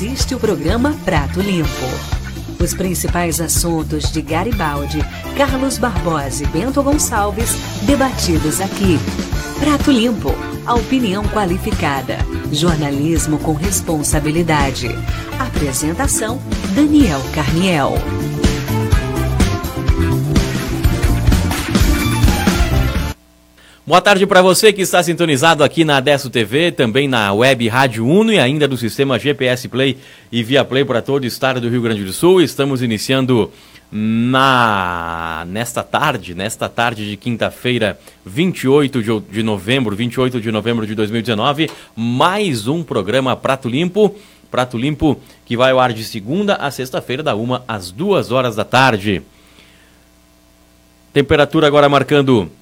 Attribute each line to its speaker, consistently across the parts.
Speaker 1: assiste o programa Prato Limpo. Os principais assuntos de Garibaldi, Carlos Barbosa e Bento Gonçalves, debatidos aqui. Prato Limpo, a opinião qualificada. Jornalismo com responsabilidade. Apresentação: Daniel Carniel.
Speaker 2: Boa tarde para você que está sintonizado aqui na Adesso TV, também na web Rádio Uno e ainda do sistema GPS Play e Via Play para todo o estado do Rio Grande do Sul. Estamos iniciando na nesta tarde, nesta tarde de quinta-feira, 28 de, de novembro, 28 de novembro de 2019, mais um programa Prato Limpo. Prato Limpo que vai ao ar de segunda a sexta-feira, da uma às duas horas da tarde. Temperatura agora marcando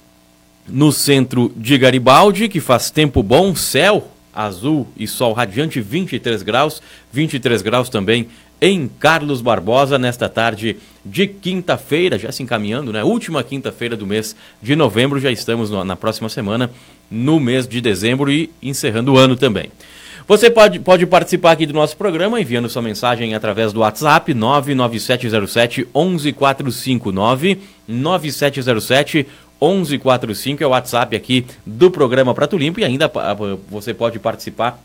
Speaker 2: no centro de Garibaldi, que faz tempo bom, céu azul e sol radiante, 23 graus, 23 graus também em Carlos Barbosa nesta tarde de quinta-feira, já se encaminhando, né? Última quinta-feira do mês de novembro, já estamos na próxima semana, no mês de dezembro e encerrando o ano também. Você pode, pode participar aqui do nosso programa enviando sua mensagem através do WhatsApp 99707 11459 9707 1145 é o WhatsApp aqui do programa Prato Limpo e ainda você pode participar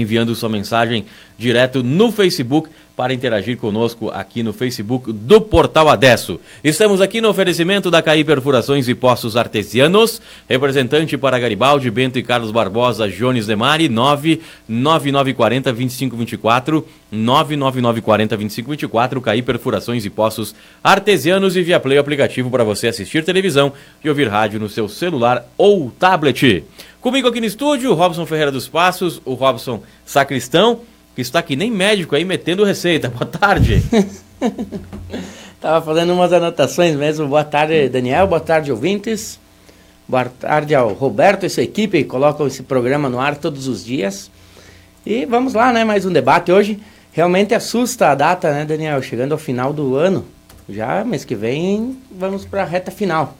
Speaker 2: enviando sua mensagem direto no Facebook para interagir conosco aqui no Facebook do Portal Adesso. Estamos aqui no oferecimento da CAI Perfurações e Poços Artesianos, representante para Garibaldi, Bento e Carlos Barbosa, Jones Demari, 99940 2524, 99940 2524, CAI Perfurações e Poços Artesianos e via Play aplicativo para você assistir televisão e ouvir rádio no seu celular ou tablet. Comigo aqui no estúdio, o Robson Ferreira dos Passos, o Robson Sacristão que está aqui nem médico aí metendo receita. Boa tarde.
Speaker 3: Tava fazendo umas anotações mesmo. Boa tarde, Daniel. Boa tarde, ouvintes. Boa tarde ao Roberto e sua equipe que colocam esse programa no ar todos os dias. E vamos lá, né? Mais um debate hoje. Realmente assusta a data, né, Daniel? Chegando ao final do ano. Já mês que vem vamos para a reta final.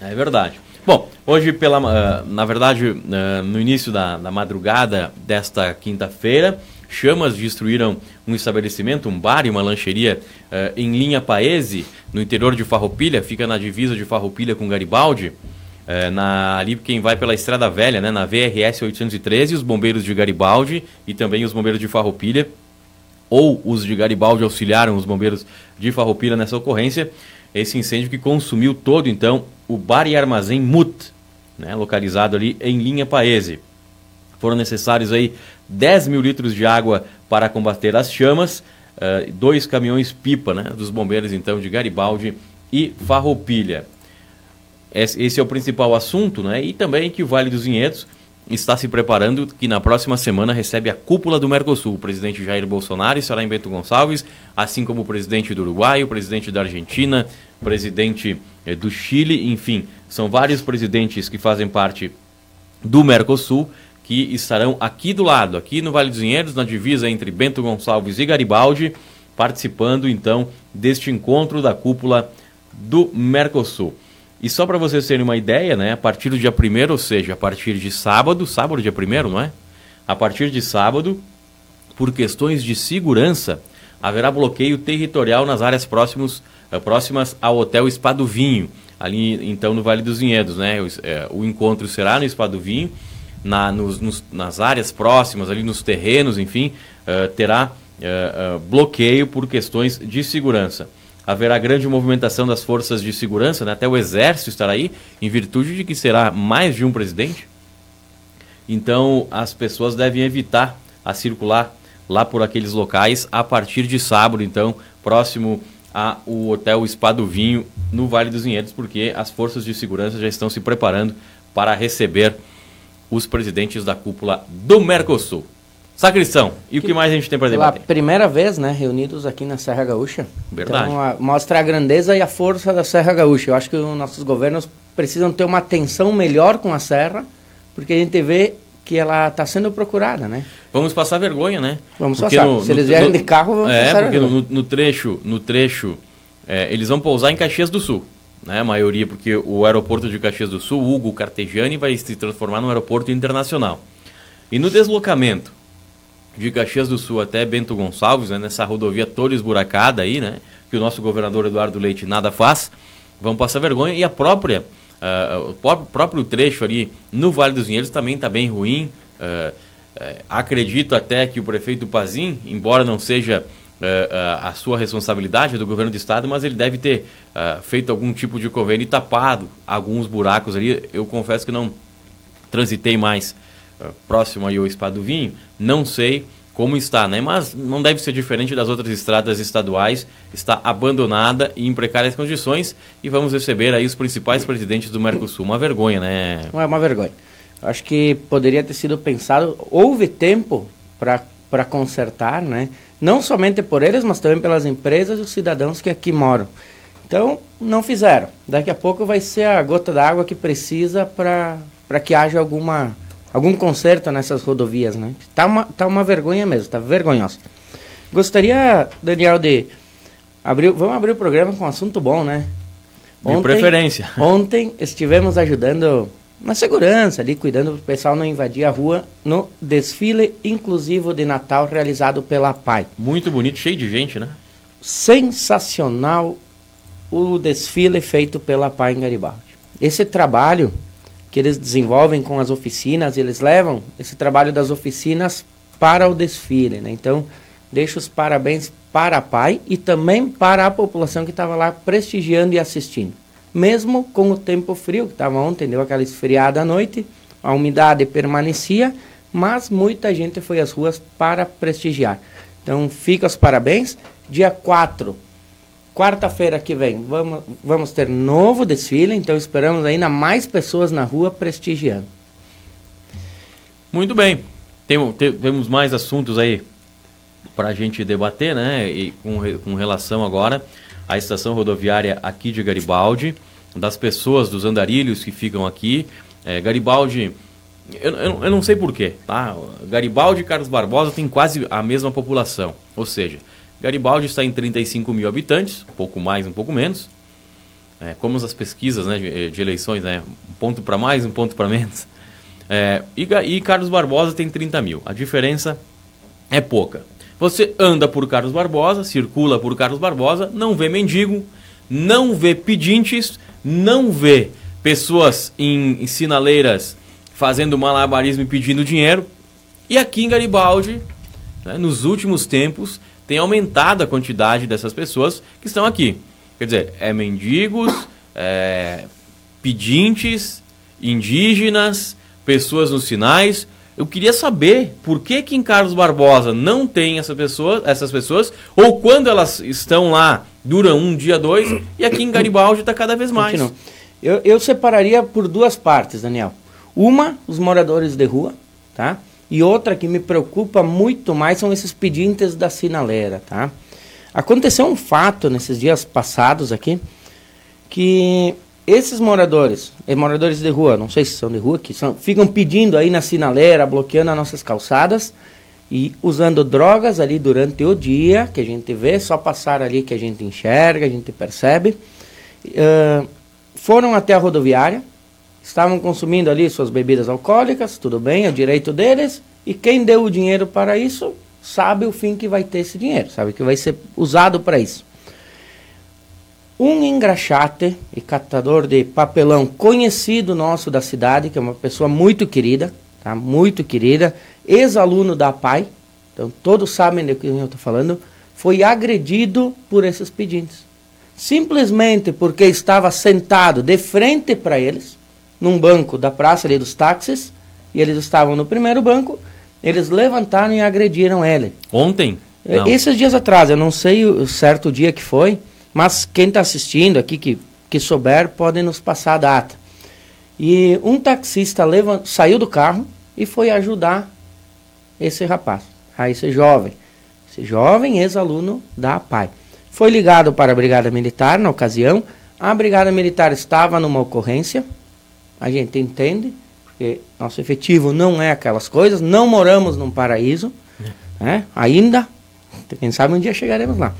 Speaker 2: É verdade. Bom, hoje, pela, uh, na verdade, uh, no início da, da madrugada desta quinta-feira, chamas destruíram um estabelecimento, um bar e uma lancheria uh, em linha Paese, no interior de Farroupilha, fica na divisa de Farroupilha com Garibaldi. na, ali quem vai pela Estrada Velha, né, na VRS 813, os bombeiros de Garibaldi e também os bombeiros de Farroupilha, ou os de Garibaldi auxiliaram os bombeiros de Farroupilha nessa ocorrência. Esse incêndio que consumiu todo, então, o bar e armazém Mut, né, localizado ali em linha Paese. Foram necessários aí 10 mil litros de água para combater as chamas, uh, dois caminhões pipa né, dos bombeiros então de Garibaldi e Farroupilha. Esse é o principal assunto, né? E também que o Vale dos Vinhedos está se preparando, que na próxima semana recebe a cúpula do Mercosul. O presidente Jair Bolsonaro estará em Bento Gonçalves, assim como o presidente do Uruguai, o presidente da Argentina, o presidente do Chile, enfim, são vários presidentes que fazem parte do Mercosul que estarão aqui do lado, aqui no Vale dos Vinhedos, na divisa entre Bento Gonçalves e Garibaldi, participando então deste encontro da cúpula do Mercosul. E só para vocês terem uma ideia, né, a partir do dia 1 ou seja, a partir de sábado, sábado dia 1 não é? A partir de sábado, por questões de segurança, haverá bloqueio territorial nas áreas próximos, eh, próximas ao Hotel Spa do Vinho, ali então no Vale dos Vinhedos, né? O, é, o encontro será no Spa do Vinho, na, nos, nos, nas áreas próximas, ali nos terrenos, enfim, uh, terá uh, uh, bloqueio por questões de segurança haverá grande movimentação das forças de segurança, né? até o exército estará aí, em virtude de que será mais de um presidente. Então as pessoas devem evitar a circular lá por aqueles locais a partir de sábado, então, próximo ao Hotel Spa do Vinho, no Vale dos Vinhedos, porque as forças de segurança já estão se preparando para receber os presidentes da cúpula do Mercosul. Sacristão, e o que mais a gente tem para debater?
Speaker 3: Pela primeira vez, né, reunidos aqui na Serra Gaúcha.
Speaker 2: Verdade.
Speaker 3: Então, a, mostra a grandeza e a força da Serra Gaúcha. Eu acho que os nossos governos precisam ter uma atenção melhor com a Serra, porque a gente vê que ela está sendo procurada, né?
Speaker 2: Vamos passar vergonha, né?
Speaker 3: Vamos porque passar. No, Se eles vierem de carro, vamos
Speaker 2: é,
Speaker 3: passar
Speaker 2: porque no, no, trecho, no trecho, é, eles vão pousar em Caxias do Sul, né? A maioria, porque o aeroporto de Caxias do Sul, Hugo Cartegiani, vai se transformar num aeroporto internacional. E no deslocamento de Caxias do Sul até Bento Gonçalves, né, nessa rodovia toda esburacada aí, né, que o nosso governador Eduardo Leite nada faz, vão passar vergonha. E a própria, uh, o próprio trecho ali no Vale dos Vinhedos também está bem ruim. Uh, uh, acredito até que o prefeito Pazim, embora não seja a sua responsabilidade do governo do estado, mas ele deve ter feito algum tipo de convênio e tapado alguns buracos ali. Eu confesso que não transitei mais próximo aí ao Espada do Vinho, não sei como está, né? Mas não deve ser diferente das outras estradas estaduais, está abandonada e em precárias condições e vamos receber aí os principais presidentes do Mercosul. Uma vergonha, né?
Speaker 3: É uma vergonha. Acho que poderia ter sido pensado, houve tempo para consertar, né? Não somente por eles, mas também pelas empresas e os cidadãos que aqui moram. Então, não fizeram. Daqui a pouco vai ser a gota d'água que precisa para que haja alguma algum conserto nessas rodovias, né? Tá uma, tá uma vergonha mesmo, tá vergonhoso. Gostaria, Daniel, de abrir, vamos abrir o programa com um assunto bom, né?
Speaker 2: Ontem, de preferência.
Speaker 3: Ontem estivemos ajudando na segurança ali, cuidando do pessoal não invadir a rua no desfile inclusivo de Natal realizado pela PAI.
Speaker 2: Muito bonito, cheio de gente, né?
Speaker 3: Sensacional o desfile feito pela PAI em Garibaldi. Esse trabalho que eles desenvolvem com as oficinas, eles levam esse trabalho das oficinas para o desfile. Né? Então, deixo os parabéns para a PAI e também para a população que estava lá prestigiando e assistindo. Mesmo com o tempo frio, que estava ontem, deu aquela esfriada à noite, a umidade permanecia, mas muita gente foi às ruas para prestigiar. Então, fica os parabéns. Dia 4 Quarta-feira que vem vamos, vamos ter novo desfile, então esperamos ainda mais pessoas na rua prestigiando.
Speaker 2: Muito bem. Tem, temos mais assuntos aí para a gente debater, né? E com, com relação agora à estação rodoviária aqui de Garibaldi, das pessoas, dos andarilhos que ficam aqui. É, Garibaldi, eu, eu, eu não sei porquê, tá? Garibaldi e Carlos Barbosa têm quase a mesma população, ou seja, Garibaldi está em 35 mil habitantes, um pouco mais, um pouco menos. É, como as pesquisas né, de, de, eleições, né, um ponto para mais, um ponto para menos. É, e, e Carlos Barbosa tem 30 mil. A diferença é pouca. Você anda por Carlos Barbosa, circula por Carlos Barbosa, não vê mendigo, não vê pedintes, não vê pessoas em, em sinaleiras fazendo malabarismo e pedindo dinheiro. E aqui em Garibaldi, né, nos últimos tempos, tem aumentado a quantidade dessas pessoas que estão aqui. Quer dizer, é mendigos, é, pedintes, indígenas, pessoas nos sinais. Eu queria saber por que, que em Carlos Barbosa não tem essa pessoa, essas pessoas, ou quando elas estão lá, duram um dia, dois, e aqui em Garibaldi está cada vez mais.
Speaker 3: Eu, eu separaria por duas partes, Daniel. Uma, os moradores de rua, tá? E outra que me preocupa muito mais são esses pedintes da sinaleira, tá? Aconteceu um fato nesses dias passados aqui, que esses moradores, eh, moradores de rua, não sei se são de rua, que são, ficam pedindo aí na sinaleira, bloqueando as nossas calçadas e usando drogas ali durante o dia, que a gente vê, só passar ali que a gente enxerga, a gente percebe. Uh, foram até a rodoviária, estavam consumindo ali suas bebidas alcoólicas, tudo bem, é direito deles, e quem deu o dinheiro para isso sabe o fim que vai ter esse dinheiro, sabe que vai ser usado para isso. Um engraxate e catador de papelão conhecido nosso da cidade, que é uma pessoa muito querida, tá? muito querida, ex-aluno da PAI, então todos sabem do que eu estou falando, foi agredido por esses pedintes. Simplesmente porque estava sentado de frente para eles, num banco da praça ali dos táxis, e eles estavam no primeiro banco, eles levantaram e agrediram ele.
Speaker 2: Ontem?
Speaker 3: É, não. Esses dias atrás, eu não sei o certo dia que foi, mas quem está assistindo aqui, que, que souber, pode nos passar a data. E um taxista levant, saiu do carro e foi ajudar esse rapaz, a esse jovem. Esse jovem ex-aluno da PAI. Foi ligado para a Brigada Militar na ocasião. A Brigada Militar estava numa ocorrência, a gente entende, porque nosso efetivo não é aquelas coisas, não moramos num paraíso, é. né? ainda, quem sabe um dia chegaremos lá.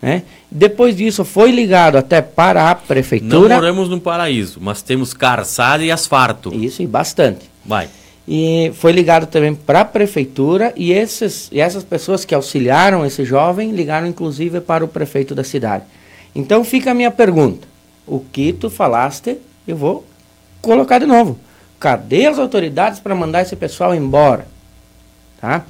Speaker 3: Né? Depois disso foi ligado até para a prefeitura.
Speaker 2: Não moramos num paraíso, mas temos calçada e asfalto.
Speaker 3: Isso, e bastante.
Speaker 2: Vai.
Speaker 3: E foi ligado também para a prefeitura e, esses, e essas pessoas que auxiliaram esse jovem ligaram inclusive para o prefeito da cidade. Então fica a minha pergunta. O que tu falaste, eu vou colocar de novo. Cadê as autoridades para mandar esse pessoal embora? Tá?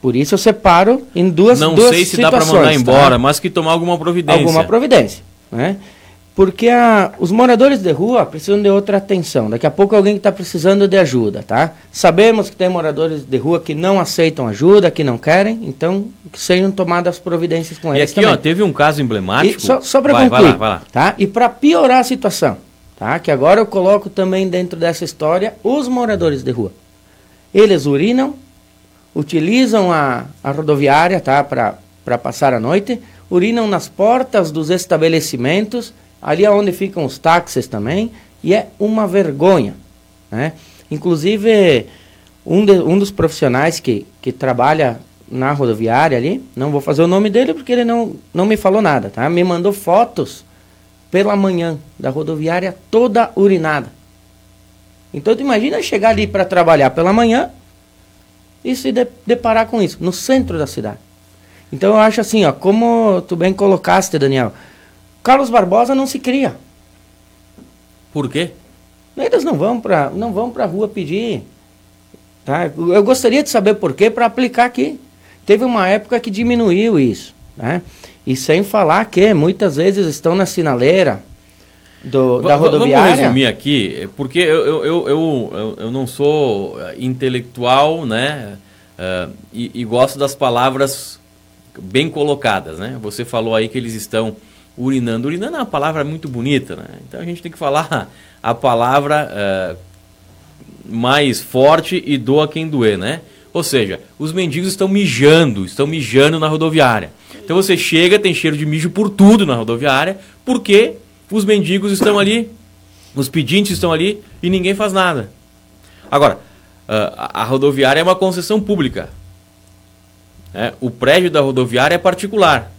Speaker 3: Por isso eu separo em duas
Speaker 2: Não
Speaker 3: duas
Speaker 2: sei se dá para mandar embora, tá? mas que tomar alguma providência.
Speaker 3: Alguma providência, né? Porque a, os moradores de rua precisam de outra atenção. Daqui a pouco alguém está precisando de ajuda, tá? Sabemos que tem moradores de rua que não aceitam ajuda, que não querem, então que sejam tomadas providências com
Speaker 2: e
Speaker 3: eles
Speaker 2: aqui,
Speaker 3: também.
Speaker 2: Ó, teve um caso emblemático.
Speaker 3: E só só para concluir, vai lá, vai lá. tá? E para piorar a situação, tá? Que agora eu coloco também dentro dessa história os moradores de rua. Eles urinam, utilizam a, a rodoviária, tá? Para passar a noite, urinam nas portas dos estabelecimentos ali é onde ficam os táxis também, e é uma vergonha. Né? Inclusive, um, de, um dos profissionais que, que trabalha na rodoviária ali, não vou fazer o nome dele porque ele não, não me falou nada, tá? Me mandou fotos pela manhã da rodoviária toda urinada. Então tu imagina chegar ali para trabalhar pela manhã e se de, deparar com isso, no centro da cidade. Então eu acho assim, ó, como tu bem colocaste, Daniel, Carlos Barbosa não se cria.
Speaker 2: Por quê?
Speaker 3: Eles não vão para não vão para a rua pedir. Tá? Eu gostaria de saber por quê para aplicar aqui. Teve uma época que diminuiu isso. Né? E sem falar que muitas vezes estão na sinaleira do, da rodoviária.
Speaker 2: Vamos resumir aqui, porque eu, eu, eu, eu, não sou eh, intelectual né? Uh, e, gosto das palavras bem colocadas. Né? Você falou aí que eles estão urinando. Urinando é uma palavra muito bonita, né? Então a gente tem que falar a palavra uh, mais forte e doa quem doer, né? Ou seja, os mendigos estão mijando, estão mijando na rodoviária. Então você chega, tem cheiro de mijo por tudo na rodoviária, porque os mendigos estão ali, os pedintes estão ali e ninguém faz nada. Agora, uh, a rodoviária é uma concessão pública. Né? O prédio da rodoviária é particular.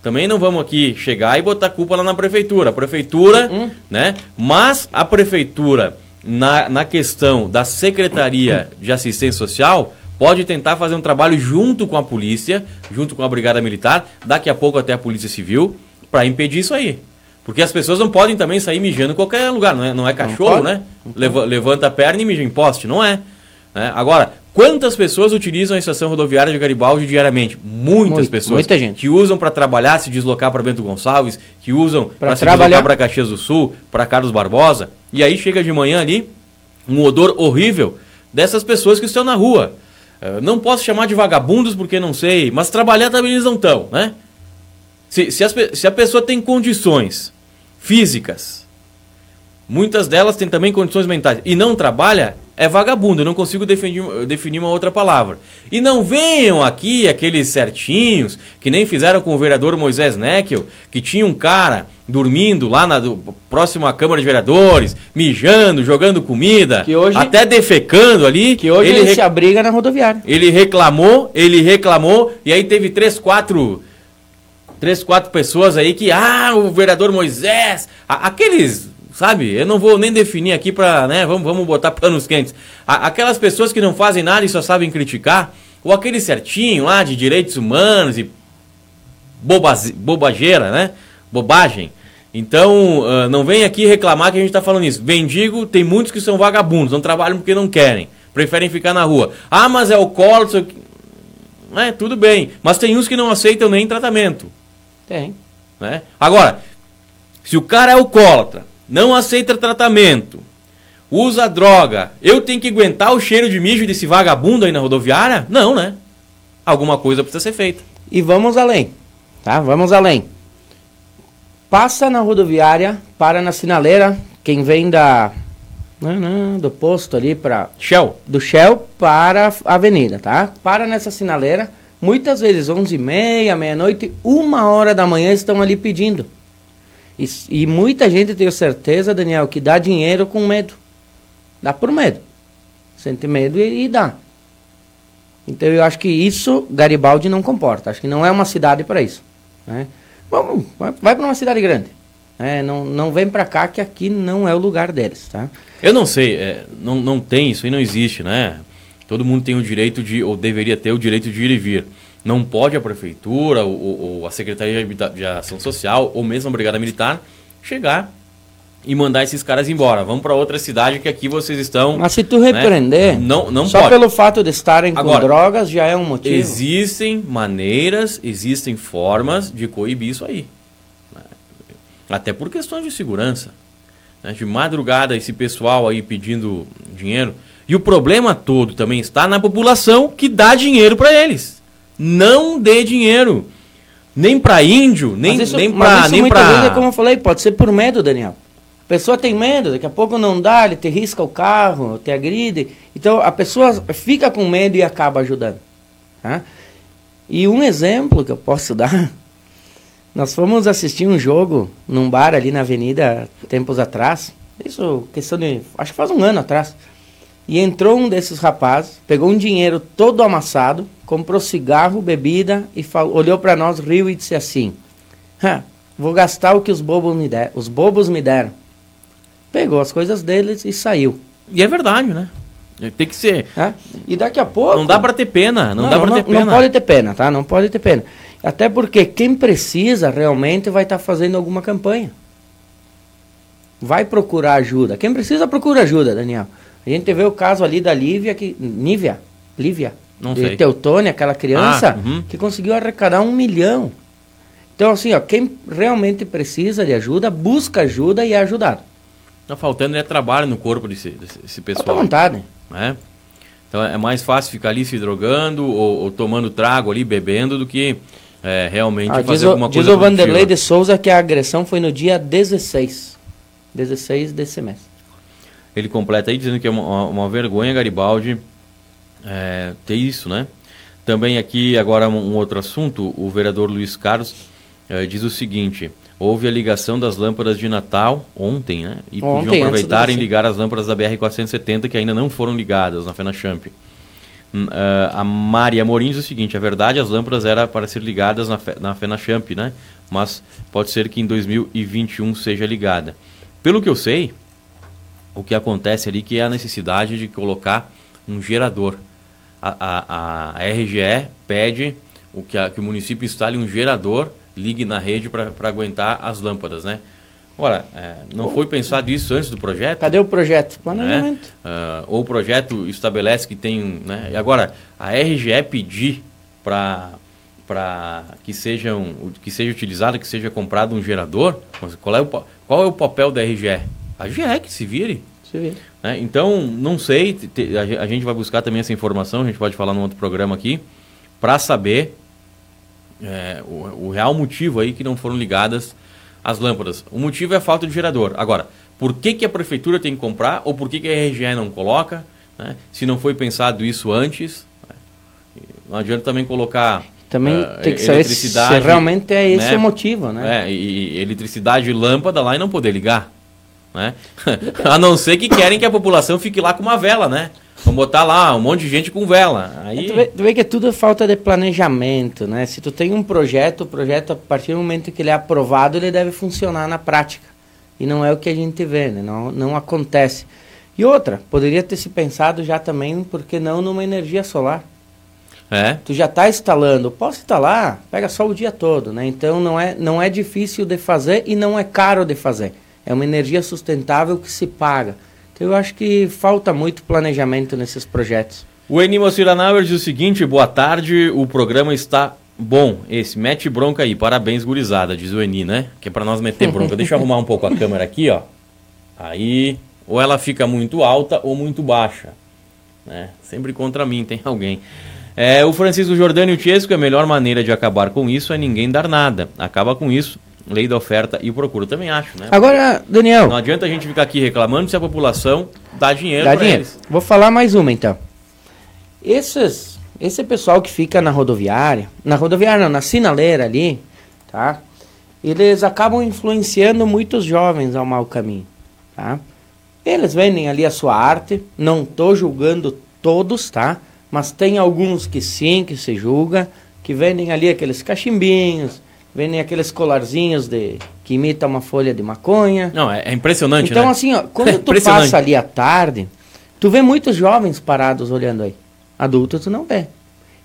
Speaker 2: Também não vamos aqui chegar e botar culpa lá na prefeitura. A prefeitura, uhum. né? Mas a prefeitura, na, na questão da Secretaria de Assistência Social, pode tentar fazer um trabalho junto com a polícia, junto com a Brigada Militar, daqui a pouco até a Polícia Civil, para impedir isso aí. Porque as pessoas não podem também sair mijando em qualquer lugar, não é, não é cachorro, não né? Leva, levanta a perna e mija em poste, não é. Né? Agora, quantas pessoas utilizam a estação rodoviária de Garibaldi diariamente? Muitas Muito, pessoas.
Speaker 3: Muita gente.
Speaker 2: Que usam para trabalhar, se deslocar para Bento Gonçalves, que usam para se deslocar para Caxias do Sul, para Carlos Barbosa. E aí chega de manhã ali um odor horrível dessas pessoas que estão na rua. Uh, não posso chamar de vagabundos porque não sei, mas trabalhar também eles não estão, né? Se, se, as, se a pessoa tem condições físicas, muitas delas têm também condições mentais, e não trabalha, é vagabundo, eu não consigo definir, definir uma outra palavra. E não venham aqui aqueles certinhos que nem fizeram com o vereador Moisés Neckel, que tinha um cara dormindo lá na do, próximo à Câmara de Vereadores, mijando, jogando comida,
Speaker 3: hoje,
Speaker 2: até defecando ali.
Speaker 3: Que hoje ele, ele se abriga na rodoviária.
Speaker 2: Ele reclamou, ele reclamou, e aí teve três, quatro três, quatro pessoas aí que, ah, o vereador Moisés, aqueles sabe? Eu não vou nem definir aqui para, né? Vamos, vamos botar panos quentes. Aquelas pessoas que não fazem nada e só sabem criticar, ou aquele certinho lá de direitos humanos e bobaz, bobageira, né? Bobagem. Então, uh, não vem aqui reclamar que a gente está falando isso. Mendigo, tem muitos que são vagabundos, não trabalham porque não querem, preferem ficar na rua. Ah, mas é alcoólatra. É, tudo bem. Mas tem uns que não aceitam nem tratamento.
Speaker 3: Tem.
Speaker 2: Né? Agora, se o cara é alcoólatra, não aceita tratamento, usa droga, eu tenho que aguentar o cheiro de mijo desse vagabundo aí na rodoviária? Não, né? Alguma coisa precisa ser feita.
Speaker 3: E vamos além, tá? Vamos além. Passa na rodoviária, para na sinaleira, quem vem da não, não, do posto ali para
Speaker 2: Shell,
Speaker 3: do Shell para a avenida, tá? Para nessa sinaleira, muitas vezes 11h30, meia-noite, uma hora da manhã estão ali pedindo. E, e muita gente, tenho certeza, Daniel, que dá dinheiro com medo. Dá por medo. Sente medo e, e dá. Então eu acho que isso Garibaldi não comporta. Acho que não é uma cidade para isso. Né? Vamos, vai, vai para uma cidade grande. É, não, não vem para cá que aqui não é o lugar deles, tá?
Speaker 2: Eu não sei, é, não, não tem, isso aí não existe, né? Todo mundo tem o direito de, ou deveria ter o direito de ir e vir. Não pode a prefeitura, ou, ou a Secretaria de Ação Social, ou mesmo a Brigada Militar, chegar e mandar esses caras embora. Vamos para outra cidade que aqui vocês estão.
Speaker 3: Mas se tu repreender,
Speaker 2: né? não, não
Speaker 3: só
Speaker 2: pode.
Speaker 3: pelo fato de estarem Agora, com drogas já é um motivo.
Speaker 2: Existem maneiras, existem formas de coibir isso aí. Até por questões de segurança. Né? De madrugada, esse pessoal aí pedindo dinheiro. E o problema todo também está na população que dá dinheiro para eles. Não dê dinheiro. Nem para índio, nem,
Speaker 3: isso,
Speaker 2: nem para. Nem
Speaker 3: muitas pra... vezes, é como eu falei, pode ser por medo, Daniel. A pessoa tem medo, daqui a pouco não dá, ele te risca o carro, te agride. Então a pessoa fica com medo e acaba ajudando. Tá? E um exemplo que eu posso dar nós fomos assistir um jogo num bar ali na avenida tempos atrás. Isso, questão de. Acho que faz um ano atrás. E entrou um desses rapazes, pegou um dinheiro todo amassado, comprou cigarro, bebida e falou, olhou para nós, riu e disse assim: Vou gastar o que os bobos me deram. Os bobos me deram. Pegou as coisas deles e saiu.
Speaker 2: E é verdade, né? Tem que ser.
Speaker 3: É? E daqui a pouco.
Speaker 2: Não dá para ter pena. Não, não dá para ter
Speaker 3: pena. Não pode ter pena, tá? Não pode ter pena. Até porque quem precisa realmente vai estar tá fazendo alguma campanha. Vai procurar ajuda. Quem precisa procura ajuda, Daniel. A gente vê o caso ali da Lívia, que. Nívia? Lívia?
Speaker 2: Não
Speaker 3: de
Speaker 2: sei.
Speaker 3: Teutônia, aquela criança,
Speaker 2: ah, uhum.
Speaker 3: que conseguiu arrecadar um milhão. Então, assim, ó, quem realmente precisa de ajuda, busca ajuda e é ajudado.
Speaker 2: Tá faltando é trabalho no corpo desse, desse pessoal.
Speaker 3: Tá vontade.
Speaker 2: Né? Então é mais fácil ficar ali se drogando ou, ou tomando trago ali, bebendo, do que é, realmente ah, fazer
Speaker 3: diz
Speaker 2: alguma coisa.
Speaker 3: Diz o Vanderlei de Souza que a agressão foi no dia 16. 16 desse mês.
Speaker 2: Ele completa aí dizendo que é uma, uma vergonha, Garibaldi, é, ter isso, né? Também aqui, agora um, outro assunto, o vereador Luiz Carlos é, diz o seguinte: houve a ligação das lâmpadas de Natal ontem, né? E ontem, podiam aproveitar em ligar as lâmpadas da BR-470 que ainda não foram ligadas na FenaChamp. Uh, a Maria Morim diz o seguinte: a verdade, as lâmpadas eram para ser ligadas na, fe, na FenaChamp, né? Mas pode ser que em 2021 seja ligada. Pelo que eu sei, o que acontece ali que é a necessidade de colocar um gerador. A, a, a RGE pede o que, a, que o município instale um gerador, ligue na rede para aguentar as lâmpadas, né? Ora, é, não foi pensado isso antes do projeto?
Speaker 3: Cadê o projeto? Planejamento.
Speaker 2: Né? Uh, ou o projeto estabelece que tem. Né? E agora, a RGE pedir para para que sejam que seja utilizado, que seja comprado um gerador, qual é o, qual é o papel da RGE? A GE que se vire.
Speaker 3: Se vire.
Speaker 2: Né? Então, não sei, te, a, a, gente vai buscar também essa informação, a gente pode falar num outro programa aqui, para saber é, o, o real motivo aí que não foram ligadas as lâmpadas. O motivo é a falta de gerador. Agora, por que, que a prefeitura tem que comprar ou por que, que a RGE não coloca? Né? Se não foi pensado isso antes, né? não adianta também colocar.
Speaker 3: Também uh, tem que saber se realmente é esse né? o motivo, né?
Speaker 2: É, e, e eletricidade e lâmpada lá e não poder ligar. Né? a não ser que querem que a população fique lá com uma vela, né? Vamos botar lá um monte de gente com vela. Aí...
Speaker 3: Tu, vê, tu vê que é tudo falta de planejamento, né? Se tu tem um projeto, o projeto, a partir do momento que ele é aprovado, ele deve funcionar na prática. E não é o que a gente vê, né? Não, não acontece. E outra, poderia ter se pensado já também, por que não, numa energia solar?
Speaker 2: É.
Speaker 3: Tu já está instalando, posso instalar, pega só o dia todo, né? Então não é, não é difícil de fazer e não é caro de fazer. É uma energia sustentável que se paga. Eu acho que falta muito planejamento nesses projetos.
Speaker 2: O Enimo Ciranauer diz o seguinte: boa tarde, o programa está bom. Esse, mete bronca aí, parabéns, gurizada, diz o Eni, né? Que é para nós meter bronca. Deixa eu arrumar um pouco a câmera aqui, ó. Aí, ou ela fica muito alta ou muito baixa. Né? Sempre contra mim, tem alguém. É, o Francisco Jordânio Tiesco, a melhor maneira de acabar com isso é ninguém dar nada. Acaba com isso, Lei da oferta e procura, também acho, né?
Speaker 3: Agora, Daniel.
Speaker 2: Não adianta a gente ficar aqui reclamando se a população dá dinheiro para eles.
Speaker 3: Vou falar mais uma então. Esses, esse pessoal que fica na rodoviária, na rodoviária não, na sinaleira ali, tá? Eles acabam influenciando muitos jovens ao mau caminho, tá? Eles vendem ali a sua arte, não tô julgando todos, tá? Mas tem alguns que sim, que se julga, que vendem ali aqueles cachimbinhos, Vendem aqueles colarzinhos de que imita uma folha de maconha.
Speaker 2: Não, é, é impressionante,
Speaker 3: então,
Speaker 2: né?
Speaker 3: assim, ó, quando
Speaker 2: É
Speaker 3: tu passa ali à tarde, tu vê muitos jovens parados olhando aí. Adultos tu não vê.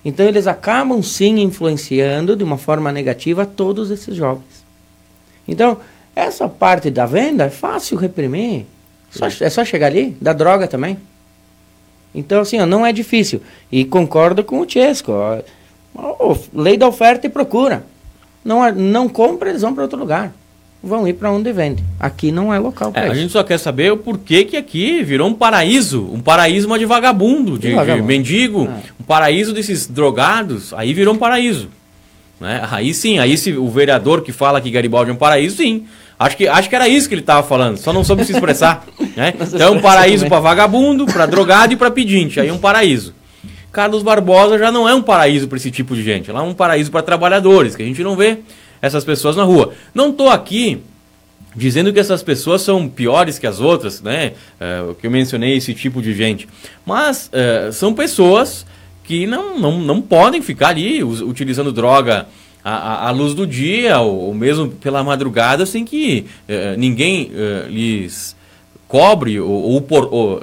Speaker 3: Então eles acabam sim influenciando de uma forma negativa todos esses jovens. Então, essa parte da venda é fácil reprimir. Só- é só chegar ali, da droga também. Então, assim, ó, não é difícil. E concordo com o Chesco. ó. Ó, lei da oferta e procura. Não, é- não compra, eles vão para outro lugar. Vão ir para onde vende. Aqui não é local
Speaker 2: É,
Speaker 3: para
Speaker 2: a
Speaker 3: isso.
Speaker 2: gente só quer saber o porquê que aqui virou um paraíso, um paraíso de vagabundo, de,
Speaker 3: De
Speaker 2: de
Speaker 3: vagabundo.
Speaker 2: mendigo,
Speaker 3: É.
Speaker 2: um paraíso desses drogados, aí virou um paraíso. Né? Aí sim, aí se o vereador que fala que Garibaldi é um paraíso, sim. Acho que, acho que era isso que ele estava falando, só não soube se expressar. né? Então é um paraíso para vagabundo, para drogado e para pedinte, aí é um paraíso. Carlos Barbosa já não é um paraíso para esse tipo de gente, lá é um paraíso para trabalhadores, que a gente não vê essas pessoas na rua. Não estou aqui dizendo que essas pessoas são piores que as outras, né? É, o que eu mencionei esse tipo de gente. Mas é, são pessoas que não, não, não podem ficar ali utilizando droga à, à- luz do dia ou, ou mesmo pela madrugada sem que é, ninguém lhes cobre ou, ou por. ou,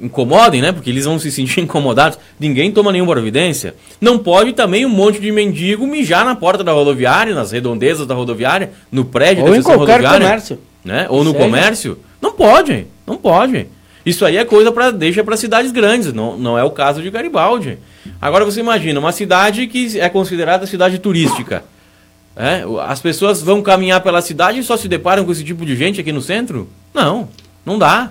Speaker 2: incomodem, né? Porque eles vão se sentir incomodados. Ninguém toma nenhuma providência. Não pode também um monte de mendigo mijar na porta da rodoviária, nas redondezas da rodoviária, no prédio
Speaker 3: Ou
Speaker 2: da
Speaker 3: em qualquer
Speaker 2: rodoviária,
Speaker 3: comércio.
Speaker 2: né? Ou no comércio. Não pode, não pode. Isso aí é coisa para deixa para cidades grandes, não, não é o caso de Garibaldi. Agora você imagina uma cidade que é considerada cidade turística. É, as pessoas vão caminhar pela cidade e só se deparam com esse tipo de gente aqui no centro? Não, não dá.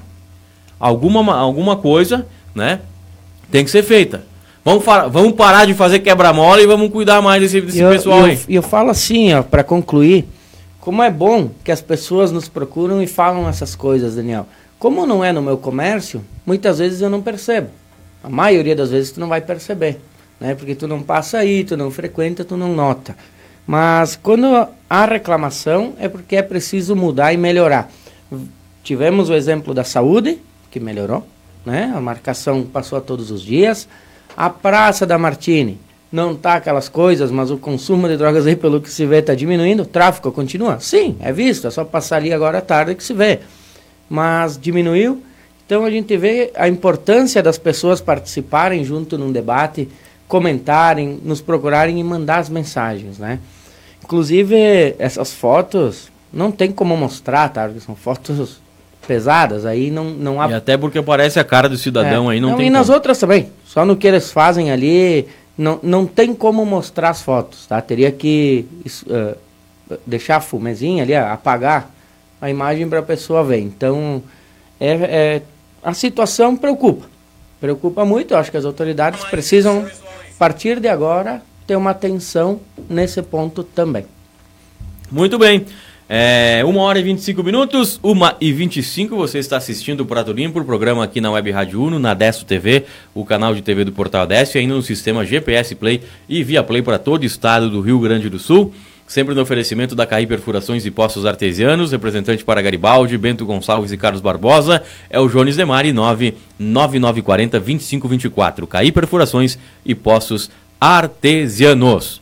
Speaker 2: Alguma, ma- alguma coisa, né, tem que ser feita. Vamos, vamos parar de fazer quebra-mola e vamos cuidar mais desse, desse
Speaker 3: eu,
Speaker 2: pessoal
Speaker 3: eu-
Speaker 2: aí.
Speaker 3: e eu falo assim, ó, para concluir, como é bom que as pessoas nos procuram e falam essas coisas, Daniel. Como não é no meu comércio, muitas vezes eu não percebo. A maioria das vezes tu não vai perceber, né? Porque tu não passa aí, tu não frequenta, tu não nota. Mas quando há reclamação é porque é preciso mudar e melhorar. Tivemos o exemplo da saúde, que melhorou, né? A marcação passou a todos os dias. A Praça da Martini não tá aquelas coisas, mas o consumo de drogas aí, pelo que se vê, está diminuindo. O tráfico continua? Sim, é visto. É só passar ali agora à tarde que se vê. Mas diminuiu. Então a gente vê a importância das pessoas participarem junto num debate, comentarem, nos procurarem e mandar as mensagens, né? Inclusive, essas fotos não tem como mostrar, tá? Porque são fotos pesadas, aí não, não há
Speaker 2: E até porque aparece a cara do cidadão
Speaker 3: é.
Speaker 2: aí, não, tem
Speaker 3: E nas
Speaker 2: como.
Speaker 3: outras também. Só no que eles fazem ali, não, não tem como mostrar as fotos, tá? Teria que eh, deixar a fumezinha ali, apagar a imagem para a pessoa ver. Então, é, é- a situação preocupa. Preocupa muito. Eu acho que as autoridades precisam, a partir de agora, ter uma atenção nesse ponto também.
Speaker 2: Muito bem. É, 1 hora e 25 minutos, 1 e 25, você está assistindo o Prato Limpo, o programa aqui na Web Rádio Uno, na Desto TV, o canal de TV do Portal Desto, e ainda no sistema GPS Play e Via Play para todo o estado do Rio Grande do Sul. Sempre no oferecimento da CAI Perfurações e Poços Artesianos, representante para Garibaldi, Bento Gonçalves e Carlos Barbosa, é o Jones Demari, 99940 2524. CAI Perfurações e Poços Artesianos.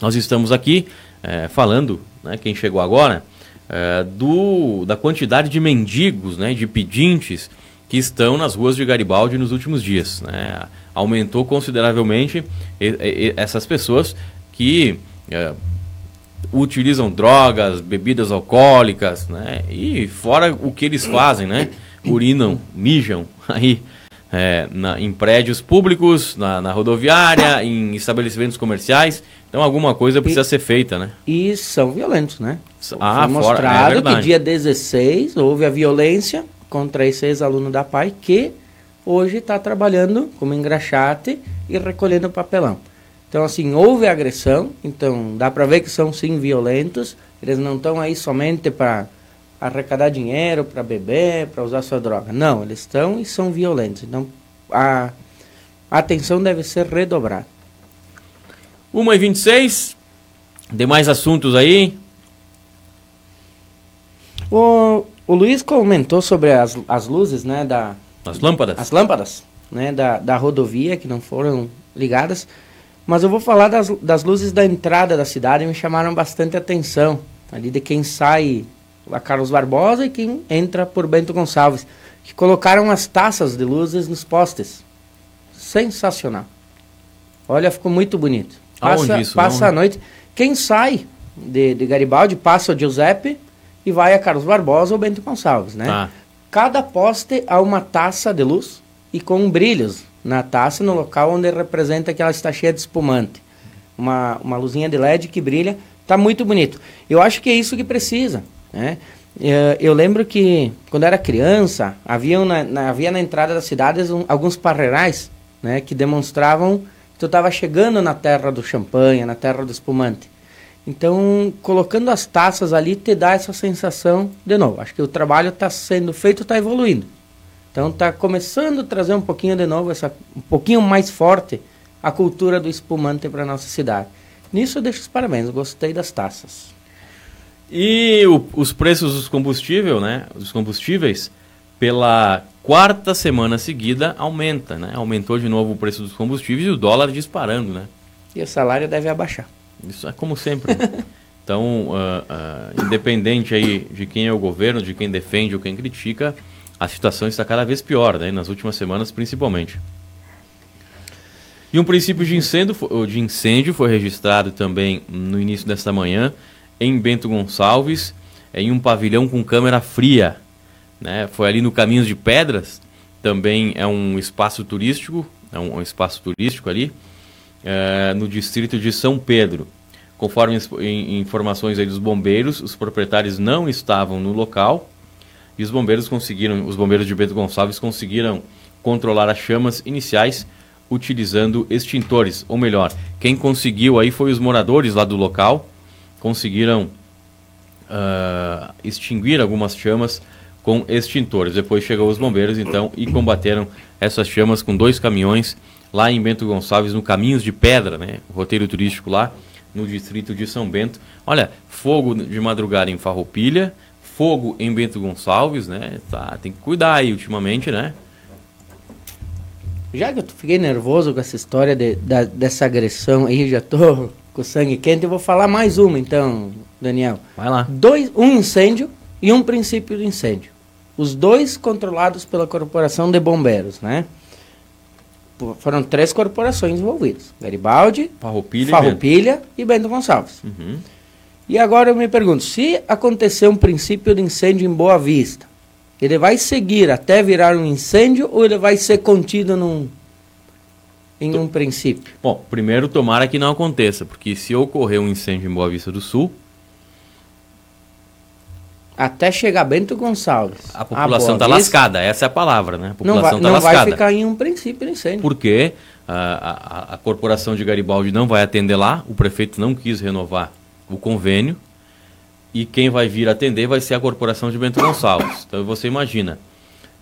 Speaker 2: Nós estamos aqui eh, falando, né, quem chegou agora, eh, do, da quantidade de mendigos, né, de pedintes que estão nas ruas de Garibaldi nos últimos dias. né. Aumentou consideravelmente essas pessoas que eh, utilizam drogas, bebidas alcoólicas, né, e fora o que eles fazem, né, urinam, mijam aí é, na- em prédios públicos, na, na rodoviária, em estabelecimentos comerciais. Então alguma coisa precisa ser feita, né?
Speaker 3: E são violentos, né?
Speaker 2: Ah,
Speaker 3: Foi
Speaker 2: fora- é
Speaker 3: mostrado que dia 16 houve a violência contra esse ex-aluno da PAI que hoje está trabalhando como engraxate e recolhendo papelão. Então, assim, houve agressão, então dá para ver que são sim violentos, eles não estão aí somente para arrecadar dinheiro, para beber, para usar sua droga. Não, eles estão e são violentos. Então, a atenção deve ser redobrada.
Speaker 2: 1 e 26 demais assuntos aí.
Speaker 3: O, o Luiz comentou sobre as, as luzes, né, da,
Speaker 2: As lâmpadas.
Speaker 3: as lâmpadas né, da, da rodovia que não foram ligadas. Mas eu vou falar das, das luzes da entrada da cidade, me chamaram bastante atenção. Ali de quem sai a Carlos Barbosa e quem entra por Bento Gonçalves. Que colocaram as taças de luzes nos postes. Sensacional. Olha, ficou muito bonito. Passa,
Speaker 2: isso?
Speaker 3: passa a noite. Quem sai de, de Garibaldi passa o Giuseppe e vai a Carlos Barbosa ou Bento Gonçalves, né?
Speaker 2: Tá.
Speaker 3: Cada poste há uma taça de luz e com brilhos na taça no local onde representa que ela está cheia de espumante. Uma, uma luzinha de LED que brilha, tá muito bonito. Eu acho que é isso que precisa, né? Eh, Eu lembro que quando era criança havia na, na- havia na entrada das cidades um- alguns parreirais, né, que demonstravam tu estava chegando na terra do champanhe, na terra do espumante. Então, colocando as taças ali te dá essa sensação de novo. Acho que o trabalho está sendo feito, está evoluindo. Então, está começando a trazer um pouquinho de novo, essa, um pouquinho mais forte a cultura do espumante para nossa cidade. Nisso eu deixo os parabéns, gostei das taças.
Speaker 2: E o- os preços dos combustíveis, né? Dos combustíveis, pela quarta semana seguida, aumenta, né? Aumentou de novo o preço dos combustíveis e o dólar disparando, né?
Speaker 3: E o salário deve abaixar.
Speaker 2: Isso é como sempre. né? Então, ah, ah, independente aí de quem é o governo, de quem defende ou quem critica, a situação está cada vez pior, né? Nas últimas semanas, principalmente. E um princípio de incêndio, de incêndio foi registrado também no início desta manhã em Bento Gonçalves, em um pavilhão com câmera fria. Né? Foi ali no Caminhos de Pedras, também é um espaço turístico, é um, um espaço turístico ali, eh, no distrito de São Pedro. Conforme informações aí dos bombeiros, os proprietários não estavam no local e os bombeiros conseguiram, os bombeiros de Bento Gonçalves conseguiram controlar as chamas iniciais utilizando extintores, ou melhor, quem conseguiu aí foi os moradores lá do local, conseguiram ah, extinguir algumas chamas com extintores. Depois chegou os bombeiros então e combateram essas chamas com dois caminhões lá em Bento Gonçalves, no Caminhos de Pedra, né? Roteiro turístico lá no distrito de São Bento. Olha, fogo de madrugada em Farroupilha, fogo em Bento Gonçalves, né? Tá, tem que cuidar aí ultimamente, né?
Speaker 3: Já que eu fiquei nervoso com essa história de- da- dessa agressão aí, já tô com o sangue quente, eu vou falar mais uma então, Daniel.
Speaker 2: Vai lá.
Speaker 3: Dois, um incêndio e um princípio de incêndio. Os dois controlados pela Corporação de Bombeiros, né? Foram três corporações envolvidas. Garibaldi,
Speaker 2: Farroupilha, e
Speaker 3: Farroupilha e Bento Gonçalves.
Speaker 2: Bento. Uhum.
Speaker 3: E agora eu me pergunto, se acontecer um princípio de incêndio em Boa Vista, ele vai seguir até virar um incêndio ou ele vai ser contido num, em um princípio?
Speaker 2: Bom, primeiro tomara que não aconteça, porque se ocorrer um incêndio em Boa Vista do Sul,
Speaker 3: Até chegar Bento Gonçalves.
Speaker 2: a população está lascada. Essa é a palavra, né? A
Speaker 3: Não
Speaker 2: população
Speaker 3: vai,
Speaker 2: está
Speaker 3: não vai ficar em um princípio incêndio.
Speaker 2: Porque ah, a, a, a corporação de Garibaldi não vai atender lá, o prefeito não quis renovar o convênio, e quem vai vir atender vai ser a corporação de Bento Gonçalves. Então você imagina,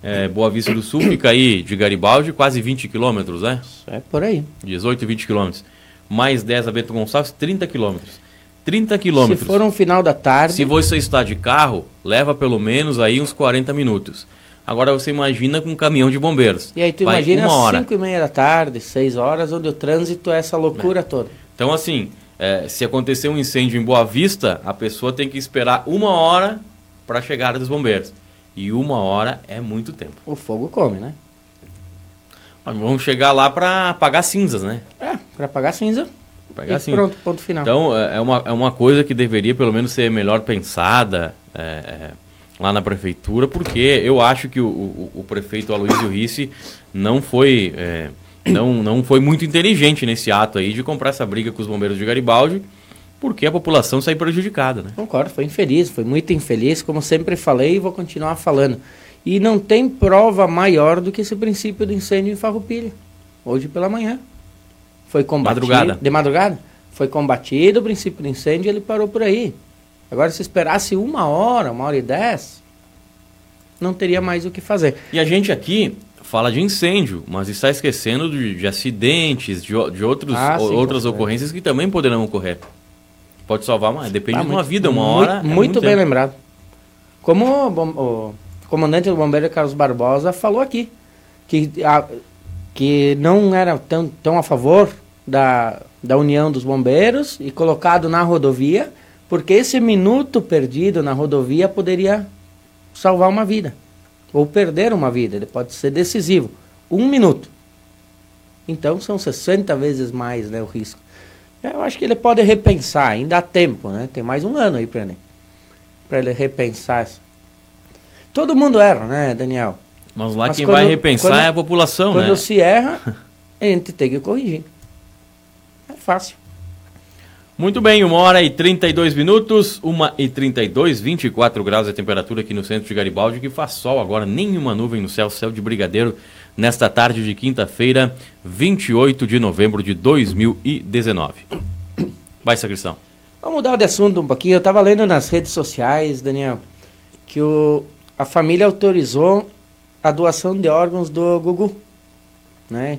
Speaker 2: é, Boa Vista do Sul fica aí de Garibaldi quase 20 quilômetros, né?
Speaker 3: É por aí.
Speaker 2: 18, 20 quilômetros. Mais 10 a Bento Gonçalves, 30 quilômetros. 30
Speaker 3: Se
Speaker 2: quilômetros.
Speaker 3: for um final da tarde,
Speaker 2: Se você está de carro, leva pelo menos aí uns 40 minutos. Agora você imagina com um caminhão de bombeiros.
Speaker 3: e aí tu
Speaker 2: Vai
Speaker 3: imagina
Speaker 2: uma hora.
Speaker 3: 5 e meia da tarde, 6 horas, onde o trânsito é essa loucura toda.
Speaker 2: Então, assim, é, se acontecer um incêndio em Boa Vista, a pessoa tem que esperar uma hora para a chegada dos bombeiros. E uma hora é muito tempo.
Speaker 3: O fogo come, né?
Speaker 2: Mas Vamos chegar lá para apagar cinzas, né?
Speaker 3: É, para apagar cinza.
Speaker 2: Apagar
Speaker 3: e
Speaker 2: cinzas.
Speaker 3: pronto, ponto final.
Speaker 2: Então, é é uma, é uma coisa que deveria pelo menos ser melhor pensada é, é, lá na prefeitura, porque eu acho que o, o, o prefeito Aloysio Risse não foi, é, não, não foi muito inteligente nesse ato aí de comprar essa briga com os bombeiros de Garibaldi, porque a população sai prejudicada, né?
Speaker 3: Concordo, foi infeliz, foi muito infeliz, como sempre falei e vou continuar falando. E não tem prova maior do que esse princípio do incêndio em Farroupilha, hoje pela manhã. Foi combatido.
Speaker 2: Madrugada.
Speaker 3: De madrugada. Foi combatido o princípio do incêndio e ele parou por aí. Agora, se esperasse uma hora, uma hora e dez, não teria mais o que fazer.
Speaker 2: E a gente aqui fala de incêndio, mas está esquecendo de, de acidentes, de, de outros,
Speaker 3: Ah, sim,
Speaker 2: outras ocorrências que também poderão ocorrer. Pode salvar, mas depende
Speaker 3: Tá
Speaker 2: de uma
Speaker 3: muito-
Speaker 2: vida, uma
Speaker 3: muito-
Speaker 2: hora. é
Speaker 3: Muito, bem
Speaker 2: tempo.
Speaker 3: lembrado. Como o, o comandante do bombeiro Carlos Barbosa falou aqui, que, a- que não era tão, tão a favor da, da União dos Bombeiros e colocado na rodovia, porque esse minuto perdido na rodovia poderia salvar uma vida ou perder uma vida, ele pode ser decisivo. Um minuto. Então são 60 vezes mais né, o risco. Eu acho que ele pode repensar, ainda há tempo, né? Tem mais um ano aí para ele, ele repensar. Todo mundo erra, né, Daniel?
Speaker 2: Mas lá Mas quem vai repensar quando, é a população,
Speaker 3: quando
Speaker 2: né?
Speaker 3: Quando se erra, a gente tem que corrigir. É fácil.
Speaker 2: Muito bem, uma hora e 32 minutos, uma e 32, 24 graus a temperatura aqui no centro de Garibaldi, que faz sol agora, nenhuma nuvem no céu, céu de brigadeiro, nesta tarde de quinta-feira, 28 de novembro de 2019. Vai, Sacristão.
Speaker 3: Vamos mudar de assunto um pouquinho. Eu estava lendo nas redes sociais, Daniel, que o, a família autorizou a doação de órgãos do Gugu, né?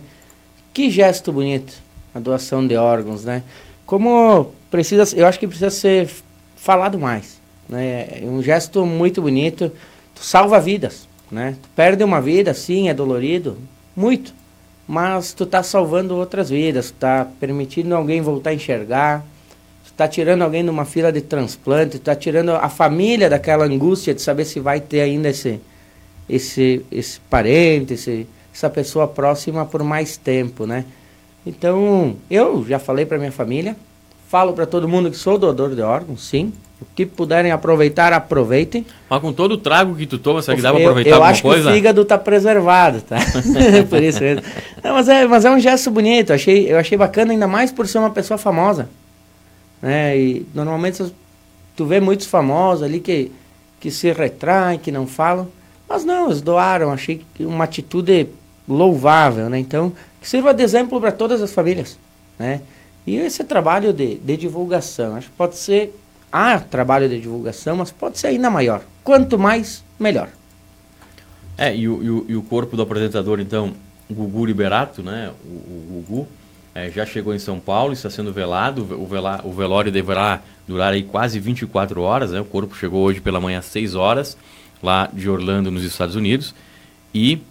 Speaker 3: Que gesto bonito, a doação de órgãos, né? como precisa, eu acho que precisa ser falado mais, né? É um gesto muito bonito, tu salva vidas, né? Tu perde uma vida, sim, é dolorido, muito, mas tu tá salvando outras vidas, tu tá permitindo alguém voltar a enxergar, tu tá tirando alguém de uma fila de transplante, tu tá tirando a família daquela angústia de saber se vai ter ainda esse esse esse parente, esse, essa pessoa próxima por mais tempo, né? Então, eu já falei para minha família, falo para todo mundo que sou doador de órgãos, sim. O que puderem aproveitar, aproveitem.
Speaker 2: Mas com todo o trago que tu toma, será que dá para aproveitar
Speaker 3: eu
Speaker 2: alguma
Speaker 3: coisa?
Speaker 2: Eu acho
Speaker 3: que o fígado tá preservado, tá? por isso mesmo. Não, mas, é, mas é um gesto bonito, eu achei, eu achei bacana, ainda mais por ser uma pessoa famosa. Né? E normalmente tu vê muitos famosos ali que, que se retraem, que não falam. Mas não, eles doaram, achei uma atitude louvável, né? Então, que sirva de exemplo para todas as famílias, né? E esse trabalho de, de divulgação, acho que pode ser, há trabalho de divulgação, mas pode ser ainda maior. Quanto mais, melhor.
Speaker 2: É, e o, e o, e o corpo do apresentador, então, Gugu Liberato, né? O, o Gugu é, já chegou em São Paulo, está sendo velado. O, vela, o velório deverá durar aí quase 24 horas, né? O corpo chegou hoje pela manhã às 6 horas, lá de Orlando, nos Estados Unidos. E